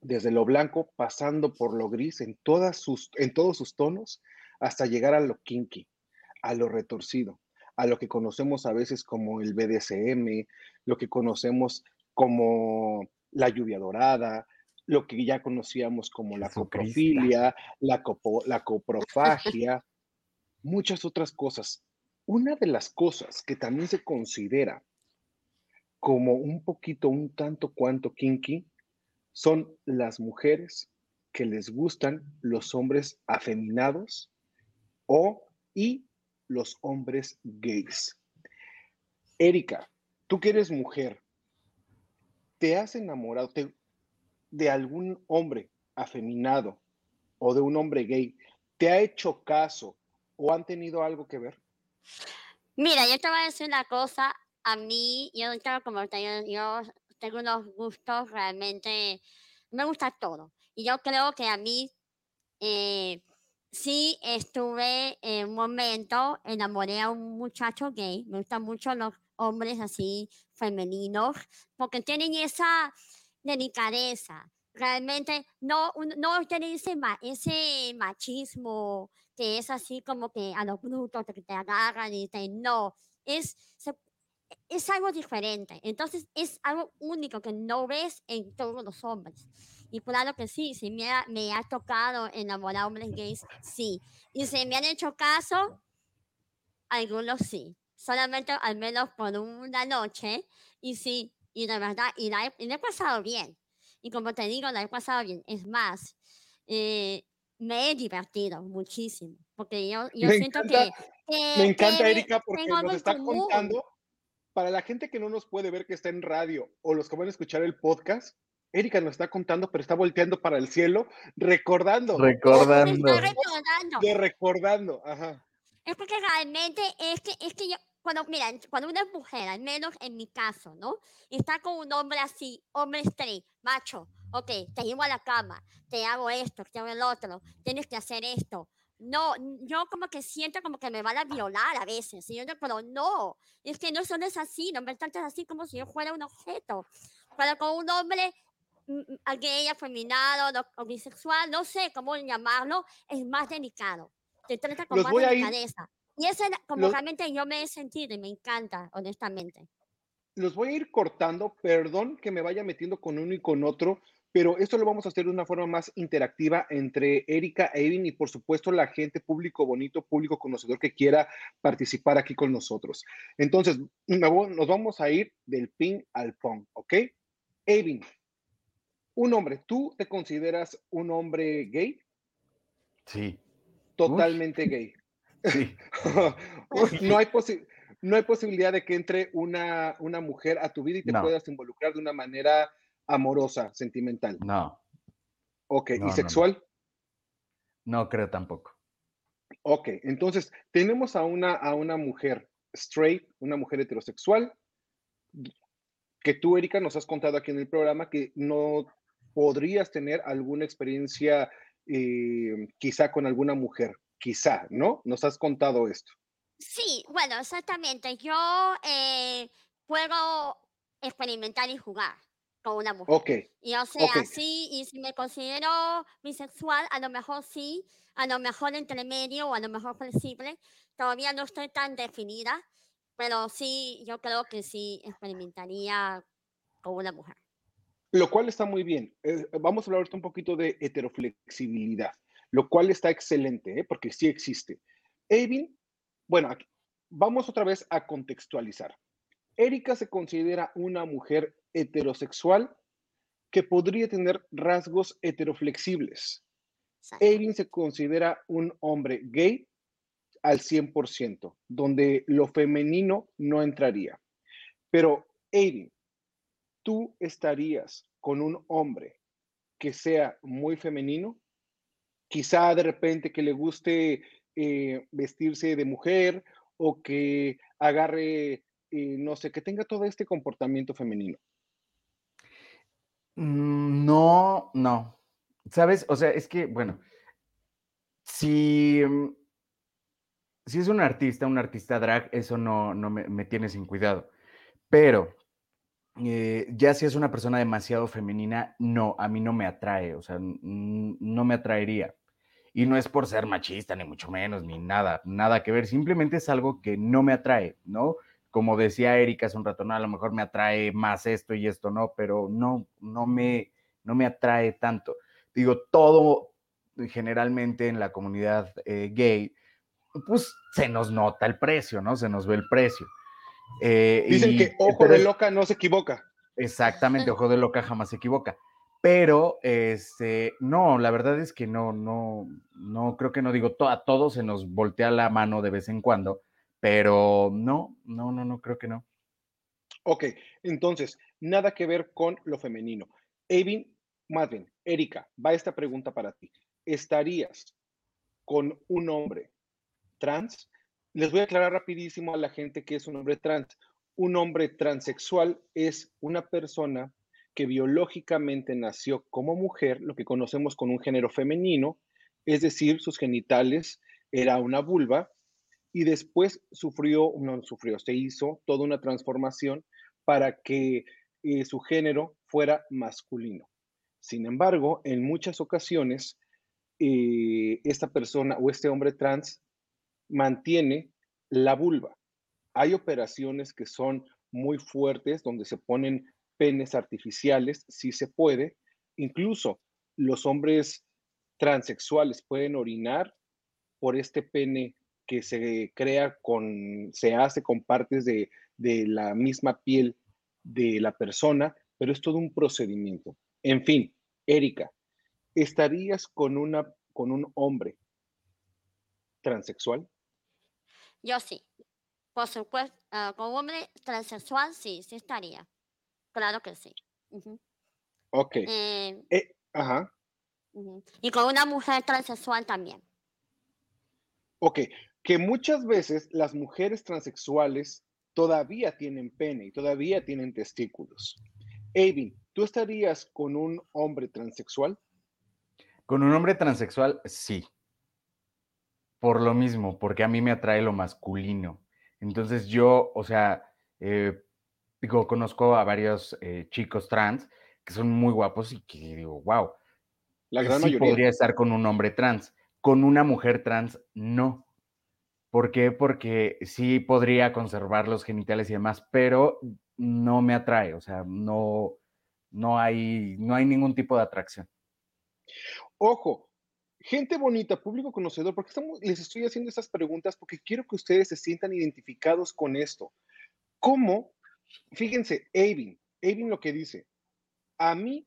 Desde lo blanco, pasando por lo gris en, todas sus, en todos sus tonos, hasta llegar a lo kinky, a lo retorcido a lo que conocemos a veces como el BDSM, lo que conocemos como la lluvia dorada, lo que ya conocíamos como la coprofilia, la, copo- la coprofagia, muchas otras cosas. Una de las cosas que también se considera como un poquito, un tanto cuanto kinky, son las mujeres que les gustan los hombres afeminados o y los hombres gays. Erika, tú que eres mujer, ¿te has enamorado de algún hombre afeminado o de un hombre gay? ¿Te ha hecho caso o han tenido algo que ver? Mira, yo te voy a decir una cosa. A mí, yo como te digo, yo tengo unos gustos realmente, me gusta todo. Y yo creo que a mí eh, sí estuve en un momento, enamoré a un muchacho gay. Me gustan mucho los hombres así femeninos, porque tienen esa delicadeza. Realmente no, no tienen ese, ma- ese machismo que es así como que a los brutos que te agarran y te no. Es, es algo diferente. Entonces es algo único que no ves en todos los hombres. Y claro que sí, si me ha, me ha tocado enamorar hombres gays, sí. Y si me han hecho caso, algunos sí. Solamente al menos por una noche. Y sí, y de verdad, y la he, y la he pasado bien. Y como te digo, la he pasado bien. Es más, eh, me he divertido muchísimo. Porque yo, yo siento encanta- que, que- Me encanta, que Erika, porque nos está común. contando, para la gente que no nos puede ver que está en radio o los que van a escuchar el podcast, Erika nos está contando, pero está volteando para el cielo, recordando, Recordando. estoy recordando. de recordando, ajá. Es porque realmente es que, es que yo, cuando, mira, cuando una mujer, al menos en mi caso, ¿no? Está con un hombre así, hombre straight, macho, ok, te llevo a la cama, te hago esto, te hago el otro, tienes que hacer esto. No, yo como que siento como que me van a violar a veces, y yo no, pero no, es que no son es así, no me tratas así como si yo fuera un objeto. Pero con un hombre gay, afeminado, no- o bisexual, no sé cómo llamarlo, es más delicado. Te trata con Los más delicadeza. Y eso es como los- realmente yo me he sentido y me encanta, honestamente. Los voy a ir cortando, perdón que me vaya metiendo con uno y con otro, pero esto lo vamos a hacer de una forma más interactiva entre Erika Evin y por supuesto la gente, público bonito, público conocedor que quiera participar aquí con nosotros. Entonces, nos vamos a ir del ping al pong, ¿ok? Evin, un hombre, ¿tú te consideras un hombre gay? Sí, Totalmente gay. Sí. no, hay posi- no hay posibilidad de que entre una, una mujer a tu vida y te No. puedas involucrar de una manera amorosa, sentimental. No, Ok, No, ¿y no, no. sexual? no creo tampoco. Ok, entonces tenemos a una, a una mujer straight, una mujer heterosexual, que tú, Erika, nos has contado aquí en el programa que no podrías tener alguna experiencia eh, quizá con alguna mujer, quizá, ¿no? Nos has contado esto. Sí, bueno, exactamente. Yo eh, puedo experimentar y jugar. con una mujer. Ok, Y o sea, ok. sí, y si me considero bisexual, a lo mejor sí, a lo mejor entre medio o a lo mejor flexible. Todavía no estoy tan definida, pero sí, yo creo que sí experimentaría con una mujer. Lo cual está muy bien. Eh, vamos a hablar ahorita un poquito de heteroflexibilidad, lo cual está excelente, ¿eh? porque sí existe. Evin, bueno, aquí- vamos otra vez a contextualizar. Erika se considera una mujer heterosexual que podría tener rasgos heteroflexibles. Exacto. Evin se considera un hombre gay al 100%, donde lo femenino no entraría. Pero, Evin, ¿tú estarías con un hombre que sea muy femenino? Quizá de repente que le guste eh, vestirse de mujer o que agarre, eh, no sé, que tenga todo este comportamiento femenino. Mm, No, no. ¿Sabes? O sea, es que, bueno, si, mm, si es un artista, un artista drag, eso no, no me, me tiene sin cuidado. Pero eh, ya si es una persona demasiado femenina, no, a mí no me atrae, o sea, no me atraería. Y no es por ser machista, ni mucho menos, ni nada, nada que ver, simplemente es algo que no me atrae, ¿no? Como decía Erika hace un rato, no, a lo mejor me atrae más esto y esto no, pero no, no me, no me atrae tanto. Digo, todo generalmente en la comunidad eh, gay, pues se nos nota el precio, ¿no? Se nos ve el precio. Eh, Dicen y- que ojo pero de loca no se equivoca. Exactamente, ojo de loca jamás se equivoca. Pero, este, no, la verdad es que no, no, no, creo que no digo, to- a todos se nos voltea la mano de vez en cuando, pero no, no, no, no, creo que no. Ok, entonces, nada que ver con lo femenino. Evin, más bien, Erika, va esta pregunta para ti. ¿Estarías con un hombre trans? Les voy a aclarar rapidísimo a la gente que es un hombre trans. Un hombre transexual es una persona que biológicamente nació como mujer, lo que conocemos con un género femenino, es decir, sus genitales era una vulva y después sufrió, no sufrió, se hizo toda una transformación para que eh, su género fuera masculino. Sin embargo, en muchas ocasiones, eh, esta persona o este hombre trans mantiene la vulva. Hay operaciones que son muy fuertes donde se ponen penes artificiales, sí se puede. Incluso los hombres transexuales pueden orinar por este pene que se crea con, se hace con partes de, de la misma piel de la persona, pero es todo un procedimiento. En fin, Erika, ¿estarías con, una, con un hombre transexual? Yo sí. Por supuesto, ah, con un hombre transexual sí, sí estaría. Claro que sí. Ujú. Ok. Eh, Eh, ajá. Y con una mujer transexual también. Ok, que muchas veces las mujeres transexuales todavía tienen pene y todavía tienen testículos. Avin, ¿tú estarías con un hombre transexual? Con un hombre transexual, sí. Por lo mismo, porque a mí me atrae lo masculino. Entonces yo, o sea, eh, digo, conozco a varios eh, chicos trans que son muy guapos y que digo, wow, La gran sí mayoría. podría estar con un hombre trans. Con una mujer trans, no. ¿Por qué? Porque sí podría conservar los genitales y demás, pero no me atrae, o sea, no, no hay, no hay ningún tipo de atracción. Ojo, gente bonita, público conocedor, porque estamos, les estoy haciendo estas preguntas porque quiero que ustedes se sientan identificados con esto. ¿Cómo? Fíjense, Avin, Avin lo que dice, a mí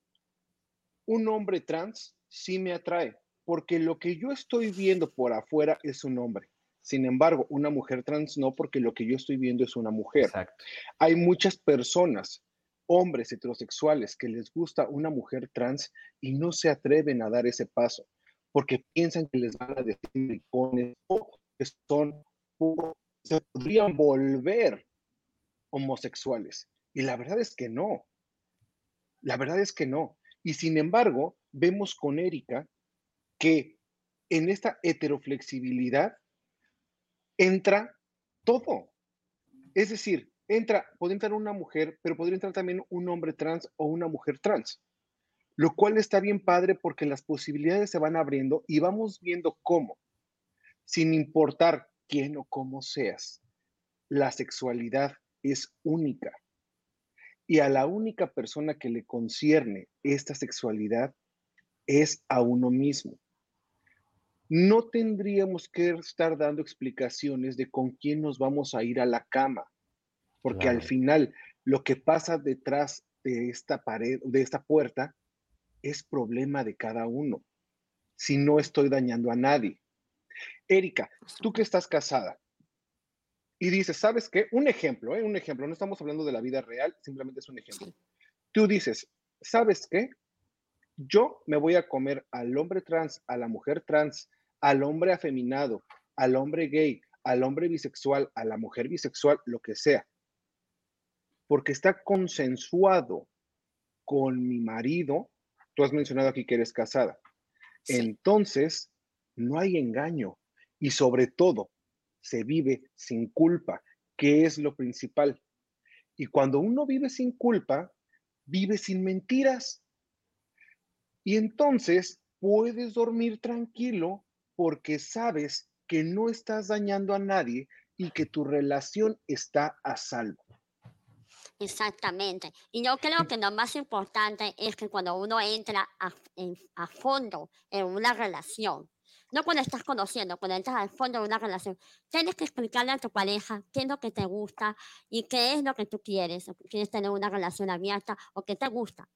un hombre trans sí me atrae, porque lo que yo estoy viendo por afuera es un hombre. Sin embargo, una mujer trans no, porque lo que yo estoy viendo es una mujer. Exacto. Hay muchas personas, hombres heterosexuales, que les gusta una mujer trans y no se atreven a dar ese paso porque piensan que les van a decir maricones o que son se podrían volver homosexuales. Y la verdad es que no. La verdad es que no. Y sin embargo, vemos con Erika que en esta heteroflexibilidad entra todo. Es decir, entra, puede entrar una mujer, pero podría entrar también un hombre trans o una mujer trans, lo cual está bien padre porque las posibilidades se van abriendo y vamos viendo cómo, sin importar quién o cómo seas, la sexualidad es única. Y a la única persona que le concierne esta sexualidad es a uno mismo. No tendríamos que estar dando explicaciones de con quién nos vamos a ir a la cama, porque al final lo que pasa detrás de esta pared, de esta puerta, es problema de cada uno. Si no estoy dañando a nadie. Erika, tú que estás casada y dices, ¿sabes qué? Un ejemplo, ¿eh? Un ejemplo, no estamos hablando de la vida real, simplemente es un ejemplo. Sí. Tú dices, ¿sabes qué? Yo me voy a comer al hombre trans, a la mujer trans, al hombre afeminado, al hombre gay, al hombre bisexual, a la mujer bisexual, lo que sea. Porque está consensuado con mi marido. Tú has mencionado aquí que eres casada. Sí. Entonces, no hay engaño y sobre todo se vive sin culpa, que es lo principal. Y cuando uno vive sin culpa, vive sin mentiras. Y entonces puedes dormir tranquilo porque sabes que no estás dañando a nadie y que tu relación está a salvo. Exactamente. Y yo creo que lo más importante es que cuando uno entra a, en- a fondo en una relación, no cuando estás conociendo, cuando entras al fondo de una relación, tienes que explicarle a tu pareja qué es lo que te gusta y qué es lo que tú quieres. ¿Quieres tener una relación abierta o qué te gusta?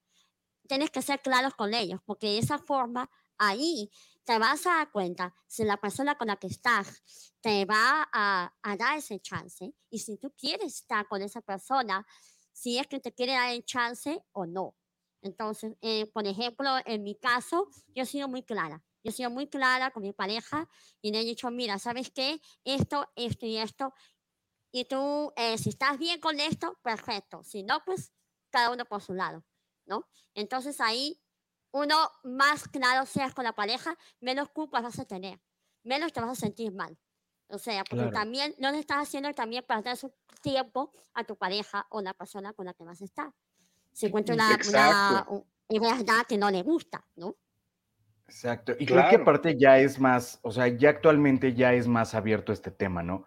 Tienes que ser claros con ellos, porque de esa forma ahí te vas a dar cuenta si la persona con la que estás te va a, a dar ese chance y si tú quieres estar con esa persona, si es que te quiere dar el chance o no. Entonces, eh, por ejemplo, en mi caso, yo he sido muy clara. Yo he sido muy clara con mi pareja y le he dicho, mira, ¿sabes qué? Esto, esto y esto. Y tú, eh, si estás bien con esto, perfecto. Si no, pues cada uno por su lado, ¿no? Entonces ahí, uno más claro seas con la pareja, menos culpas vas a tener, menos te vas a sentir mal. O sea, porque Claro. también no le estás haciendo también perder su tiempo a tu pareja o la persona con la que vas a estar. Si encuentra una, una, Exacto. u- es verdad que no le gusta, ¿no? Exacto. Y creo que Claro. aparte ya es más, o sea, ya actualmente ya es más abierto este tema, ¿no?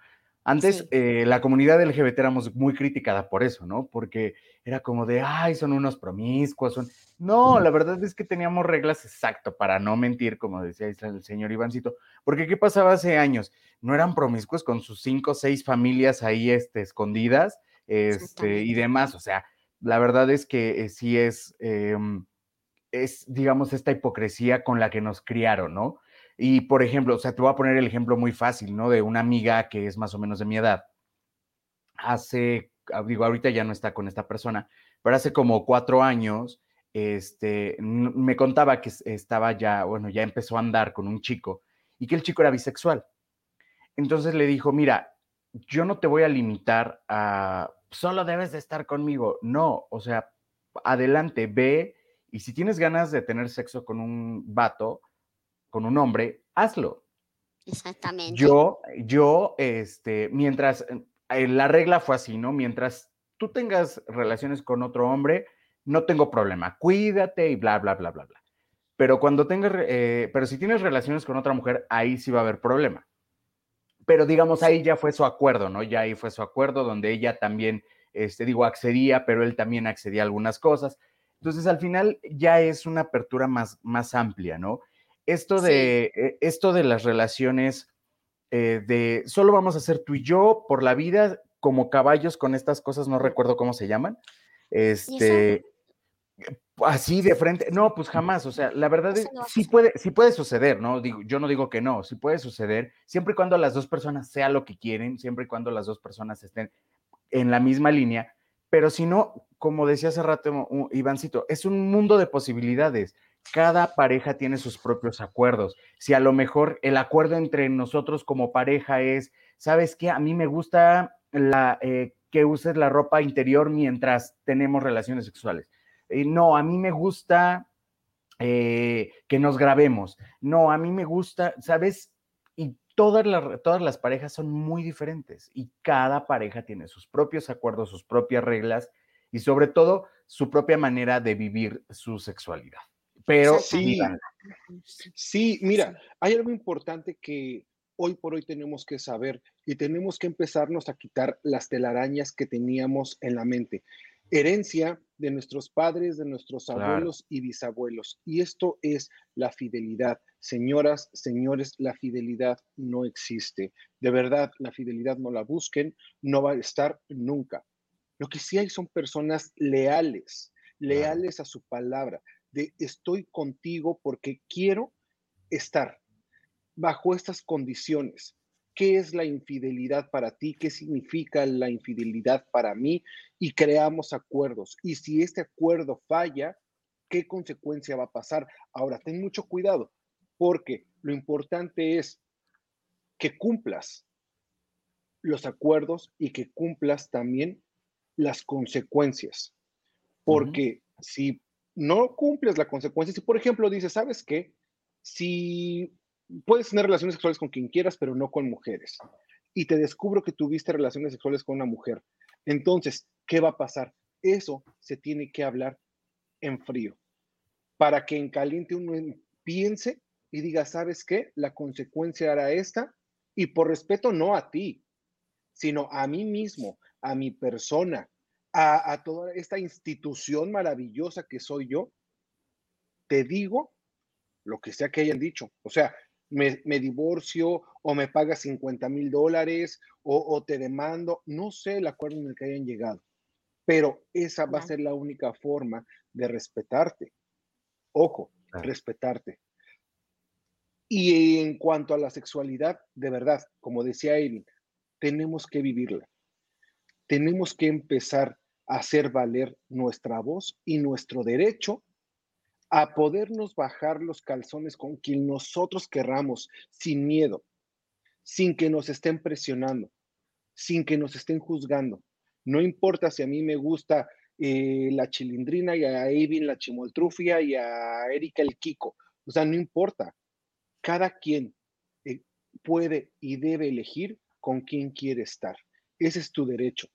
Antes Sí. eh, la comunidad LGBT éramos muy criticada por eso, ¿no? Porque era como de, ay, son unos promiscuos, son... No, la verdad es que teníamos reglas exacto para no mentir, como decía el señor Ivancito, porque ¿qué pasaba hace años? No eran promiscuos con sus cinco o seis familias ahí este, escondidas este, y demás, o sea, la verdad es que eh, sí es... em, es, digamos, esta hipocresía con la que nos criaron, ¿no? Y, por ejemplo, o sea, te voy a poner el ejemplo muy fácil, ¿no? De una amiga que es más o menos de mi edad. Hace, ah, digo, ahorita ya no está con esta persona, pero hace como cuatro años, este, me contaba que es- estaba ya, bueno, ya empezó a andar con un chico y que el chico era bisexual. Entonces le dijo, mira, yo no te voy a limitar a, solo debes de estar conmigo. No, o sea, adelante, ve y si tienes ganas de tener sexo con un vato, con un hombre, hazlo. Exactamente. Yo, yo, este, mientras, eh, la regla fue así, ¿no? Mientras tú tengas relaciones con otro hombre, no tengo problema, cuídate y bla, bla, bla, bla, bla. Pero cuando tengas, eh, pero si tienes relaciones con otra mujer, ahí sí va a haber problema. Pero digamos, ahí ya fue su acuerdo, ¿no? Ya ahí fue su acuerdo donde ella también, este, digo, accedía, pero él también accedía a algunas cosas. Entonces, al final ya es una apertura más, más amplia, ¿no? Esto Sí. de, eh, esto de las relaciones eh, de solo vamos a ser tú y yo por la vida como caballos con estas cosas, no recuerdo cómo se llaman. Este, así de frente, no, pues jamás, o sea, la verdad es, sí puede, sí puede suceder, ¿no? Digo, yo no digo que no, sí puede suceder, siempre y cuando las dos personas sean lo que quieren, siempre y cuando las dos personas estén en la misma línea, pero si no, como decía hace rato Ivancito, es un mundo de posibilidades. Cada pareja tiene sus propios acuerdos. Si a lo mejor el acuerdo entre nosotros como pareja es, ¿sabes qué? A mí me gusta eh, que uses la ropa interior mientras tenemos relaciones sexuales. Eh, no, a mí me gusta eh, que nos grabemos. No, a mí me gusta, ¿sabes? Y todas las, todas las parejas son muy diferentes y cada pareja tiene sus propios acuerdos, sus propias reglas y sobre todo su propia manera de vivir su sexualidad. Pero sí, sí, mira, hay algo importante que hoy por hoy tenemos que saber y tenemos que empezarnos a quitar las telarañas que teníamos en la mente. Herencia de nuestros padres, de nuestros abuelos y bisabuelos. Y esto es la fidelidad. Señoras, señores, la fidelidad no existe. De verdad, la fidelidad no la busquen, no va a estar nunca. Lo que sí hay son personas leales, leales a su palabra, de estoy contigo porque quiero estar bajo estas condiciones. ¿Qué es la infidelidad para ti? ¿Qué significa la infidelidad para mí? Y creamos acuerdos. Y si este acuerdo falla, ¿qué consecuencia va a pasar? Ahora, ten mucho cuidado, porque lo importante es que cumplas los acuerdos y que cumplas también las consecuencias. Porque si no cumples la consecuencia, si por ejemplo dices, ¿sabes qué? Si puedes tener relaciones sexuales con quien quieras, pero no con mujeres, y te descubro que tuviste relaciones sexuales con una mujer, entonces, ¿qué va a pasar? Eso se tiene que hablar en frío, para que en caliente uno piense y diga, ¿sabes qué? La consecuencia era esta, y por respeto no a ti, sino a mí mismo, a mi persona, a, toda esta institución maravillosa que soy yo, te digo lo que sea que hayan dicho. O sea, me, divorcio o me pagas 50 mil dólares o, te demando, no sé el acuerdo en el que hayan llegado, pero esa va a ser la única forma de respetarte. Ojo, respetarte. Y en cuanto a la sexualidad, de verdad, como decía Erin, tenemos que vivirla tenemos que empezar hacer valer nuestra voz y nuestro derecho a podernos bajar los calzones con quien nosotros querramos, sin miedo, sin que nos estén presionando, sin que nos estén juzgando. No importa si a mí me gusta eh, la chilindrina y a Evin la chimoltrufia y a Erika el Kiko. O sea, no importa. Cada quien eh, puede y debe elegir con quién quiere estar. Ese es tu derecho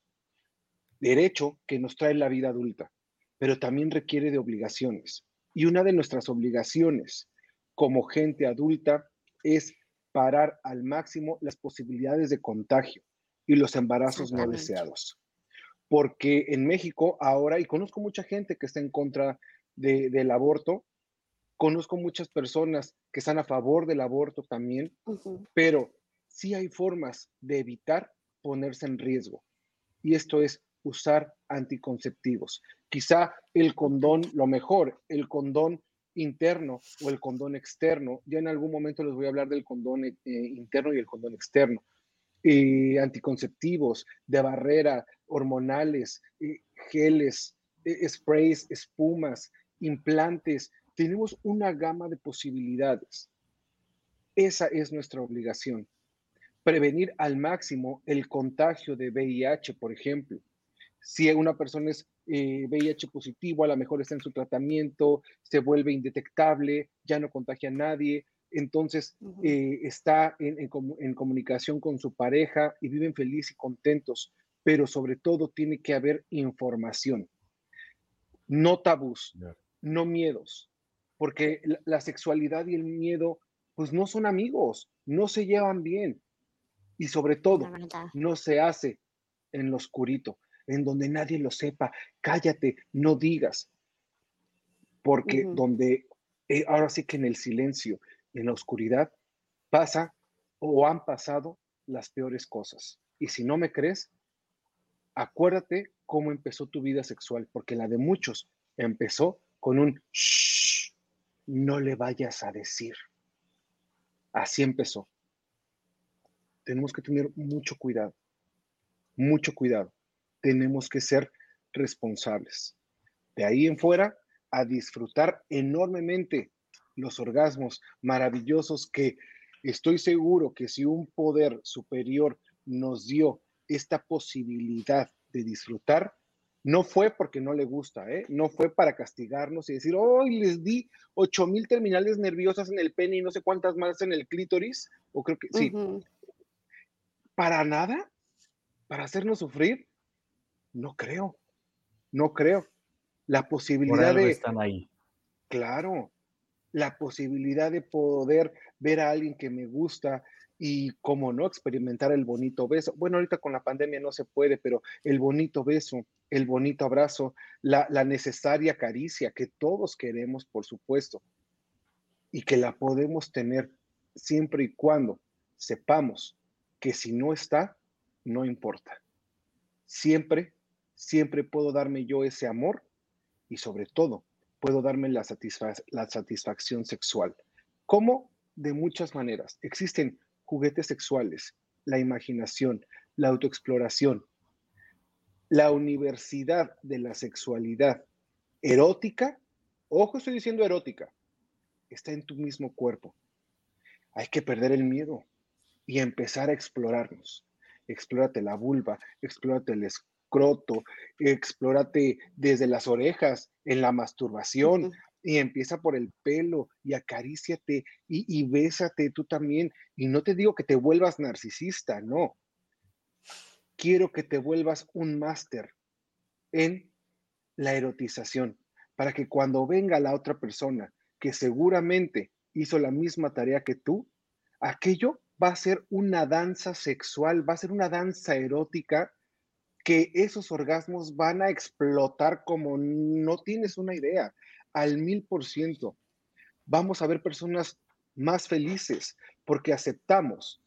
derecho que nos trae la vida adulta, pero también requiere de obligaciones. Y una de nuestras obligaciones como gente adulta es parar al máximo las posibilidades de contagio y los embarazos no deseados. Porque en México ahora, y conozco mucha gente que está en contra del aborto, conozco muchas personas que están a favor del aborto también, pero sí hay formas de evitar ponerse en riesgo. Y esto es usar anticonceptivos. Quizá el condón, lo mejor, el condón interno o el condón externo. Ya en algún momento les voy a hablar del condón eh, interno y el condón externo. Eh, anticonceptivos, de barrera, hormonales, eh, geles, sprays, espumas, implantes. Tenemos una gama de posibilidades. Esa es nuestra obligación. Prevenir al máximo el contagio de VIH, por ejemplo si una persona es VIH eh, positivo, a lo mejor está en su tratamiento, se vuelve indetectable, ya no contagia a nadie, entonces eh, está en, comunicación con su pareja y viven felices y contentos, pero sobre todo tiene que haber información, no tabús, no miedos, porque la, sexualidad y el miedo pues no son amigos, no se llevan bien. Y sobre todo no se hace en lo oscurito en donde nadie lo sepa. Cállate, no digas. Porque donde, eh, ahora sí que en el silencio, en la oscuridad, pasa o han pasado las peores cosas. Y si no me crees, acuérdate cómo empezó tu vida sexual, porque la de muchos empezó con un shh, no le vayas a decir. Así empezó. Tenemos que tener mucho cuidado, mucho cuidado tenemos que ser responsables. De ahí en fuera, a disfrutar enormemente los orgasmos maravillosos que estoy seguro que si un poder superior nos dio esta posibilidad de disfrutar, No fue porque no le gusta, ¿eh? No fue para castigarnos y decir, hoy les di 8000 terminales nerviosas en el pene y no sé cuántas más en el clítoris. O creo que sí. Ujú. ¿Para nada? ¿Para hacernos sufrir? No creo. No creo. La posibilidad de, están ahí. Claro, la posibilidad de poder ver a alguien que me gusta y, como no, experimentar el bonito beso. Bueno, ahorita con la pandemia no se puede, pero el bonito beso, el bonito abrazo, la, la necesaria caricia que todos queremos, por supuesto, y que la podemos tener siempre y cuando sepamos que si no está, no importa. Siempre, siempre puedo darme yo ese amor y sobre todo puedo darme la, satisfa- la satisfacción sexual. ¿Cómo? De muchas maneras. Existen juguetes sexuales, la imaginación, la autoexploración, la universidad de la sexualidad erótica. Ojo, estoy diciendo erótica. Está en tu mismo cuerpo. Hay que perder el miedo y empezar a explorarnos. Explórate la vulva, explórate el escroto, explórate desde las orejas, en la masturbación, y empieza por el pelo y acaríciate y, y bésate tú también. Y no te digo que te vuelvas narcisista, no. Quiero que te vuelvas un máster en la erotización, para que cuando venga la otra persona que seguramente hizo la misma tarea que tú, aquello va a ser una danza sexual, va a ser una danza erótica que esos orgasmos van a explotar como no tienes una idea, al mil por ciento. Vamos a ver personas más felices porque aceptamos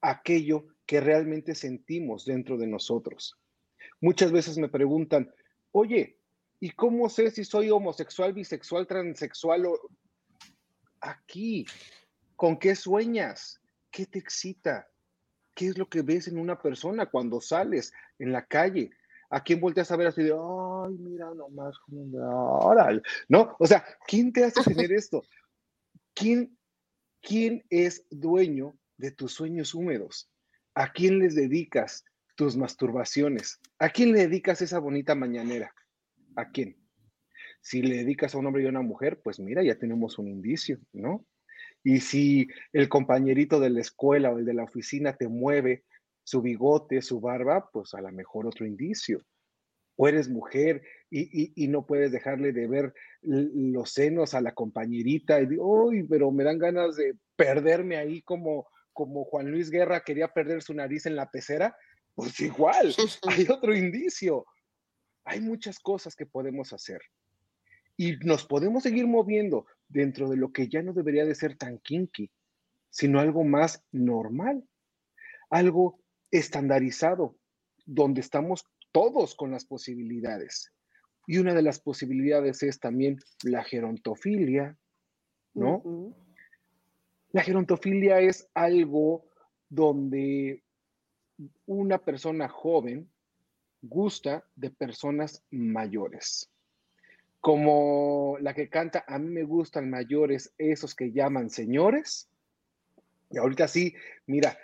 aquello que realmente sentimos dentro de nosotros. Muchas veces me preguntan, oye, ¿y cómo sé si soy homosexual, bisexual, transexual o aquí? ¿Con qué sueñas? ¿Qué te excita? ¿Qué es lo que ves en una persona cuando sales en la calle? ¿A quién volteas a ver así de, ay, mira nomás órale"? No, o sea, ¿quién te hace tener esto? ¿Quién, ¿Quién es dueño de tus sueños húmedos? ¿A quién les dedicas tus masturbaciones? ¿A quién le dedicas esa bonita mañanera? ¿A quién? Si le dedicas a un hombre y a una mujer, pues mira, ya tenemos un indicio, ¿no? Y si el compañerito de la escuela o el de la oficina te mueve su bigote, su barba, pues a lo mejor otro indicio. O eres mujer y, y- y no puedes dejarle de ver los senos a la compañerita y digo, uy, pero me dan ganas de perderme ahí como, como Juan Luis Guerra quería perder su nariz en la pecera. Pues igual, hay otro indicio. Hay muchas cosas que podemos hacer y nos podemos seguir moviendo dentro de lo que ya no debería de ser tan kinky, sino algo más normal, algo estandarizado, donde estamos todos con las posibilidades. Y una de las posibilidades es también la gerontofilia, ¿no? La gerontofilia es algo donde una persona joven gusta de personas mayores. Como la que canta, a mí me gustan mayores, esos que llaman señores. Y ahorita sí, mira,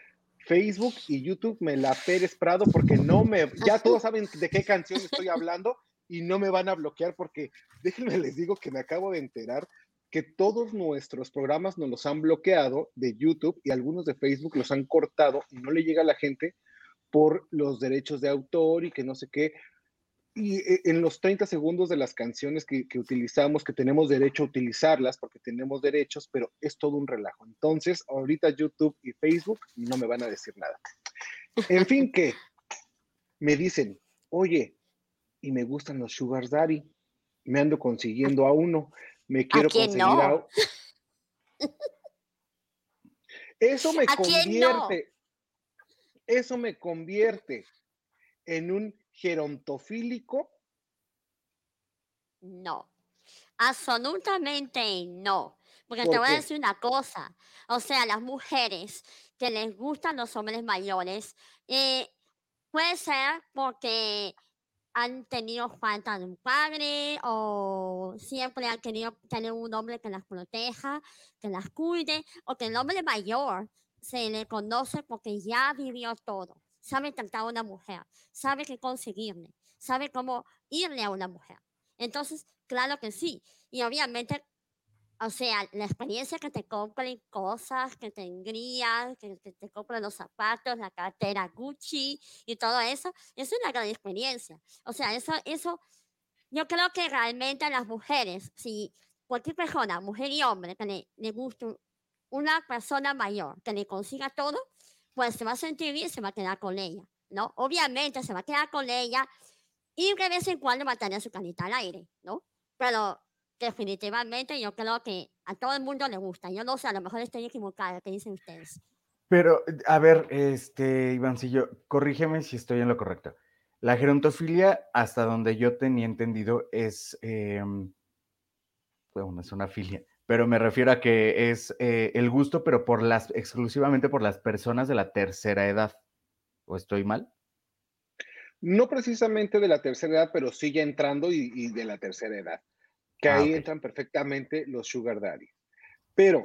Facebook y YouTube me la Pérez Prado porque no me, ya todos saben de qué canción estoy hablando y no me van a bloquear porque déjenme les digo que me acabo de enterar que todos nuestros programas nos los han bloqueado de YouTube y algunos de Facebook los han cortado y no le llega a la gente por los derechos de autor y que no sé qué. Y eh, en los 30 segundos de las canciones que, que utilizamos, que tenemos derecho a utilizarlas porque tenemos derechos, pero es todo un relajo. Entonces, ahorita YouTube y Facebook no me van a decir nada. En fin, que me dicen, oye, y me gustan los Sugar Daddy, me ando consiguiendo a uno, me quiero quién conseguir no? a... Eso me ¿A no? convierte, eso me convierte en un gerontofílico. No, absolutamente no. Porque te ¿Por voy a decir una cosa. O sea, las mujeres que les gustan los hombres mayores, eh, puede ser porque han tenido falta de un padre o siempre han querido tener un hombre que las proteja, que las cuide, o que el hombre mayor se le conoce porque ya vivió todo. Sabe tratar a una mujer, sabe qué conseguirle, sabe cómo irle a una mujer. Entonces, claro que sí. Y obviamente, o sea, la experiencia que te compren cosas, que te engrían, que, que te compren los zapatos, la cartera Gucci y todo eso, es una gran experiencia. O sea, eso, eso, yo creo que realmente las mujeres, si cualquier persona, mujer y hombre, que le, le guste una persona mayor, que le consiga todo, pues se va a sentir bien, se va a quedar con ella, ¿no? Obviamente se va a quedar con ella y de vez en cuando va a tener su canita al aire, ¿no? Pero definitivamente yo creo que a todo el mundo le gusta. Yo no sé, a lo mejor estoy equivocada, ¿qué dicen ustedes? Pero, a ver, este, Ivancillo, corrígeme si estoy en lo correcto. La gerontofilia, hasta donde yo tenía entendido, es, eh, bueno, es una filia, pero me refiero a que es eh, el gusto, pero por las, exclusivamente por las personas de la tercera edad. ¿O estoy mal? No precisamente de la tercera edad, pero sigue entrando y, y de la tercera edad. Que Ah, ahí entran perfectamente los sugar daddy. Pero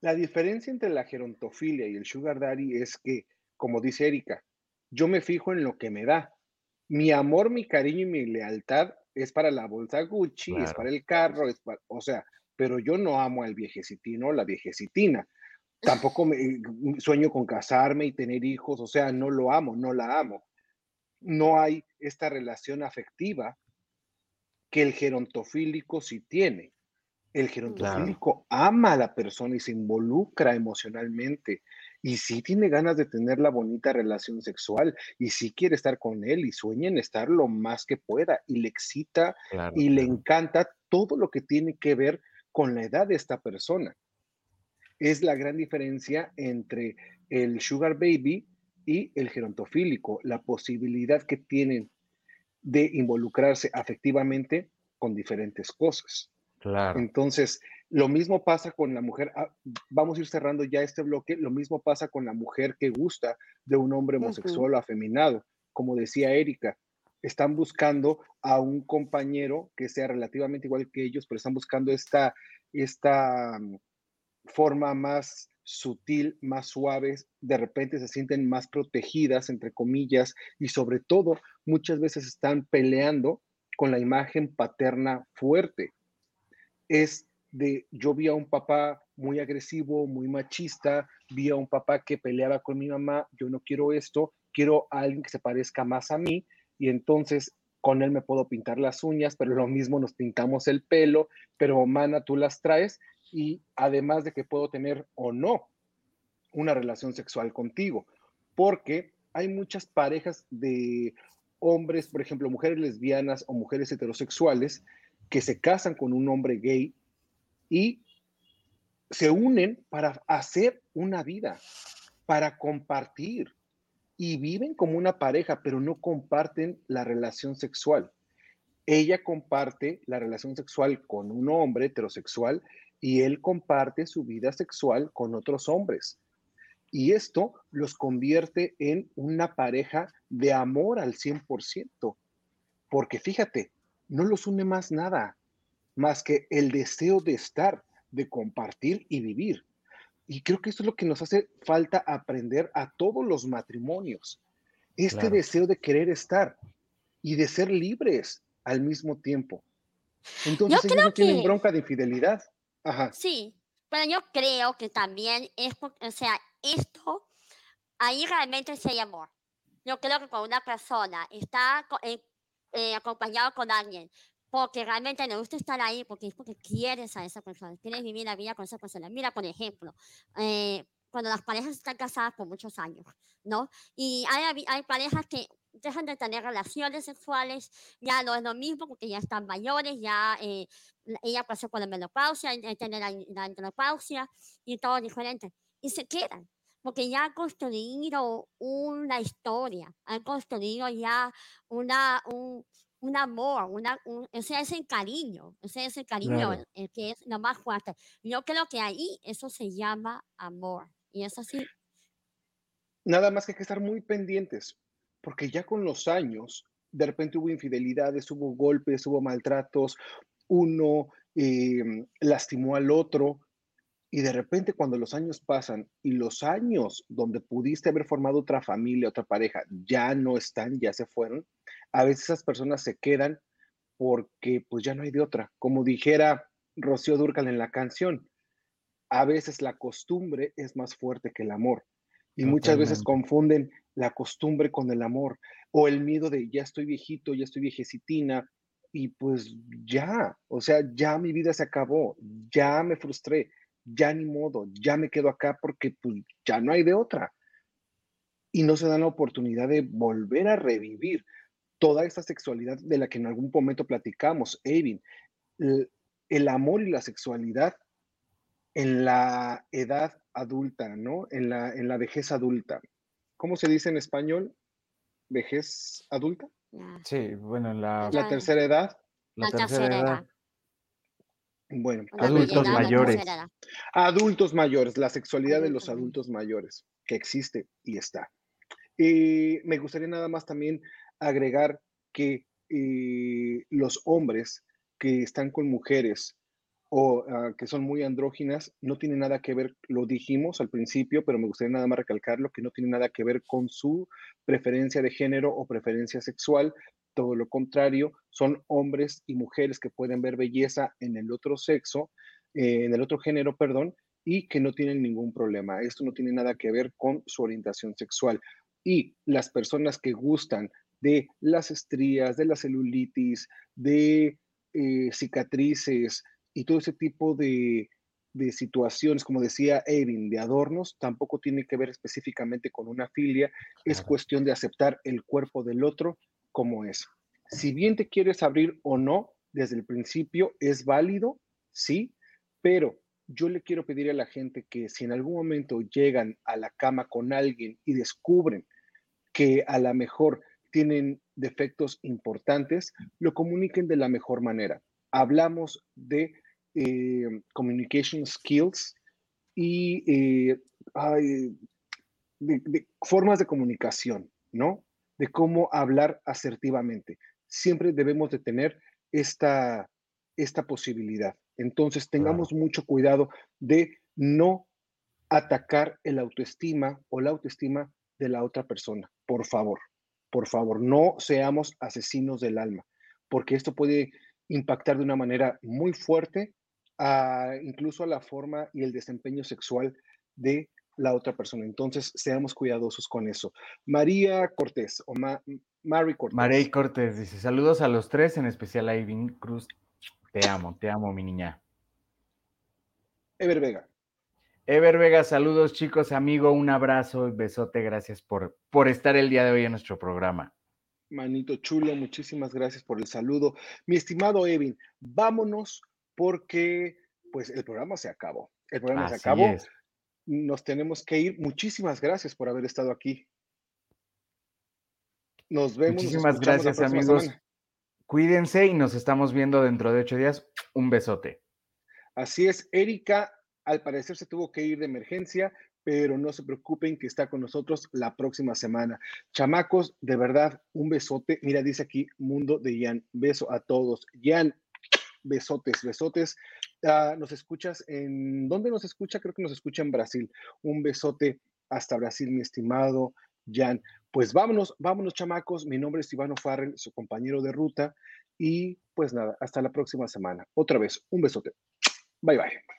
la diferencia entre la gerontofilia y el sugar daddy es que, como dice Erika, yo me fijo en lo que me da. Mi amor, mi cariño y mi lealtad es para la bolsa Gucci, es para el carro, es para, o sea, pero yo no amo al viejecitino o la viejecitina. Tampoco me, sueño con casarme y tener hijos, o sea, no lo amo, no la amo. No hay esta relación afectiva que el gerontofílico sí tiene. El gerontofílico ama a la persona y se involucra emocionalmente y sí tiene ganas de tener la bonita relación sexual y sí quiere estar con él y sueña en estar lo más que pueda y le excita Claro, y le claro. encanta todo lo que tiene que ver con la edad de esta persona. Es la gran diferencia entre el sugar baby y el gerontofílico, la posibilidad que tienen de involucrarse afectivamente con diferentes cosas. Claro. Entonces, lo mismo pasa con la mujer, ah, vamos a ir cerrando ya este bloque, lo mismo pasa con la mujer que gusta de un hombre homosexual o afeminado. Como decía Erika, están buscando a un compañero que sea relativamente igual que ellos, pero están buscando esta, esta mm, forma más sutil, más suave, de repente se sienten más protegidas, entre comillas, y sobre todo muchas veces están peleando con la imagen paterna fuerte. Es de, yo vi a un papá muy agresivo, muy machista, vi a un papá que peleaba con mi mamá, yo no quiero esto, quiero a alguien que se parezca más a mí, y entonces con él me puedo pintar las uñas, pero lo mismo nos pintamos el pelo, pero mana, tú las traes, y además de que puedo tener o no una relación sexual contigo, porque hay muchas parejas de hombres, por ejemplo, mujeres lesbianas o mujeres heterosexuales, que se casan con un hombre gay y se unen para hacer una vida, para compartir y viven como una pareja, pero no comparten la relación sexual. Ella comparte la relación sexual con un hombre heterosexual y él comparte su vida sexual con otros hombres. Y esto los convierte en una pareja de amor al 100%, porque fíjate, no los une más nada, más que el deseo de estar, de compartir y vivir. Y creo que eso es lo que nos hace falta aprender a todos los matrimonios. Este Claro. deseo de querer estar y de ser libres al mismo tiempo. Entonces ellos creo no tienen que- bronca de infidelidad. Ajá. Sí, pero yo creo que también es, o sea, esto, ahí realmente sí hay amor. Yo creo que cuando una persona está eh, eh, acompañado con alguien, porque realmente le gusta estar ahí, porque es porque quieres a esa persona, quieres vivir la vida con esa persona. Mira, por ejemplo, eh, cuando las parejas están casadas por muchos años, ¿no? Y hay, hay parejas que dejan de tener relaciones sexuales, ya no es lo mismo porque ya están mayores, ya eh, la- ella pasó por la menopausia, tiene la, la andropausia y todo diferente. Y se quedan, porque ya han construido una historia, han construido ya una, un, un amor, una, un, o sea, ese cariño, o sea, ese cariño Claro. el que es lo más fuerte. Yo creo que ahí eso se llama amor. Y es así. Nada más que hay que estar muy pendientes, porque ya con los años, de repente hubo infidelidades, hubo golpes, hubo maltratos, uno eh, lastimó al otro Y de repente cuando los años pasan y los años donde pudiste haber formado otra familia, otra pareja, ya no están, ya se fueron, a veces esas personas se quedan porque pues ya no hay de otra. Como dijera Rocío Durcal en la canción, a veces la costumbre es más fuerte que el amor. Y muchas veces confunden la costumbre con el amor o el miedo de ya estoy viejito, ya estoy viejecitina y pues ya, o sea, ya mi vida se acabó, ya me frustré, ya ni modo, ya me quedo acá porque pues ya no hay de otra. Y no se dan la oportunidad de volver a revivir toda esta sexualidad de la que en algún momento platicamos, Evin. El, el amor y la sexualidad en la edad adulta, ¿no? En la, en la vejez adulta. ¿Cómo se dice en español? ¿Vejez adulta? Sí, bueno, en la, La tercera edad. la La tercera tercera edad. edad. Bueno, La Adultos mayores. adultos mayores, la sexualidad de los adultos mayores, que existe y está. Y me gustaría nada más también agregar que eh, los hombres que están con mujeres o ah, que son muy andróginas no tienen nada que ver, lo dijimos al principio, pero me gustaría nada más recalcarlo, que no tiene nada que ver con su preferencia de género o preferencia sexual, todo lo contrario, son hombres y mujeres que pueden ver belleza en el otro sexo, eh, en el otro género, perdón, y que no tienen ningún problema. Esto no tiene nada que ver con su orientación sexual. Y las personas que gustan de las estrías, de la celulitis, de eh, cicatrices y todo ese tipo de, de situaciones, como decía Evin, de adornos, tampoco tiene que ver específicamente con una filia, es cuestión de aceptar el cuerpo del otro como es. Si bien te quieres abrir o no, desde el principio es válido, sí, pero yo le quiero pedir a la gente que si en algún momento llegan a la cama con alguien y descubren que a lo mejor tienen defectos importantes, lo comuniquen de la mejor manera. Hablamos de eh, communication skills y eh, ay, de, de formas de comunicación, ¿no? De cómo hablar asertivamente. Siempre debemos de tener esta, esta posibilidad. Entonces, tengamos mucho cuidado de no atacar el autoestima o la autoestima de la otra persona. Por favor, por favor, no seamos asesinos del alma, porque esto puede impactar de una manera muy fuerte a, incluso a la forma y el desempeño sexual de la otra persona. Entonces, seamos cuidadosos con eso. María Cortés o Ma- Mary Cortés. Marey Cortés dice: Saludos a los tres, en especial a Ivin Cruz. Te amo, te amo, mi niña. Ever Vega. Ever Vega, saludos chicos, amigo, un abrazo, besote, gracias por, por estar el día de hoy en nuestro programa. Manito chulo, muchísimas gracias por el saludo. Mi estimado Evin, vámonos porque pues el programa se acabó. El programa se acabó. es. Nos tenemos que ir. Muchísimas gracias por haber estado aquí. Nos vemos. Muchísimas gracias, amigos. semana. Cuídense y nos estamos viendo dentro de ocho días. Un besote. Así es, Erika al parecer se tuvo que ir de emergencia, pero no se preocupen que está con nosotros la próxima semana. Chamacos, de verdad, un besote. Mira, dice aquí Mundo de Jan. Beso a todos. Jan, besotes, besotes. Ah, nos escuchas en, ¿dónde nos escucha? Creo que nos escucha en Brasil. Un besote hasta Brasil, mi estimado Jan. Pues vámonos, vámonos, chamacos. Mi nombre es Ivano Farrell, su compañero de ruta. Y pues nada, hasta la próxima semana. Otra vez, un besote. Bye bye.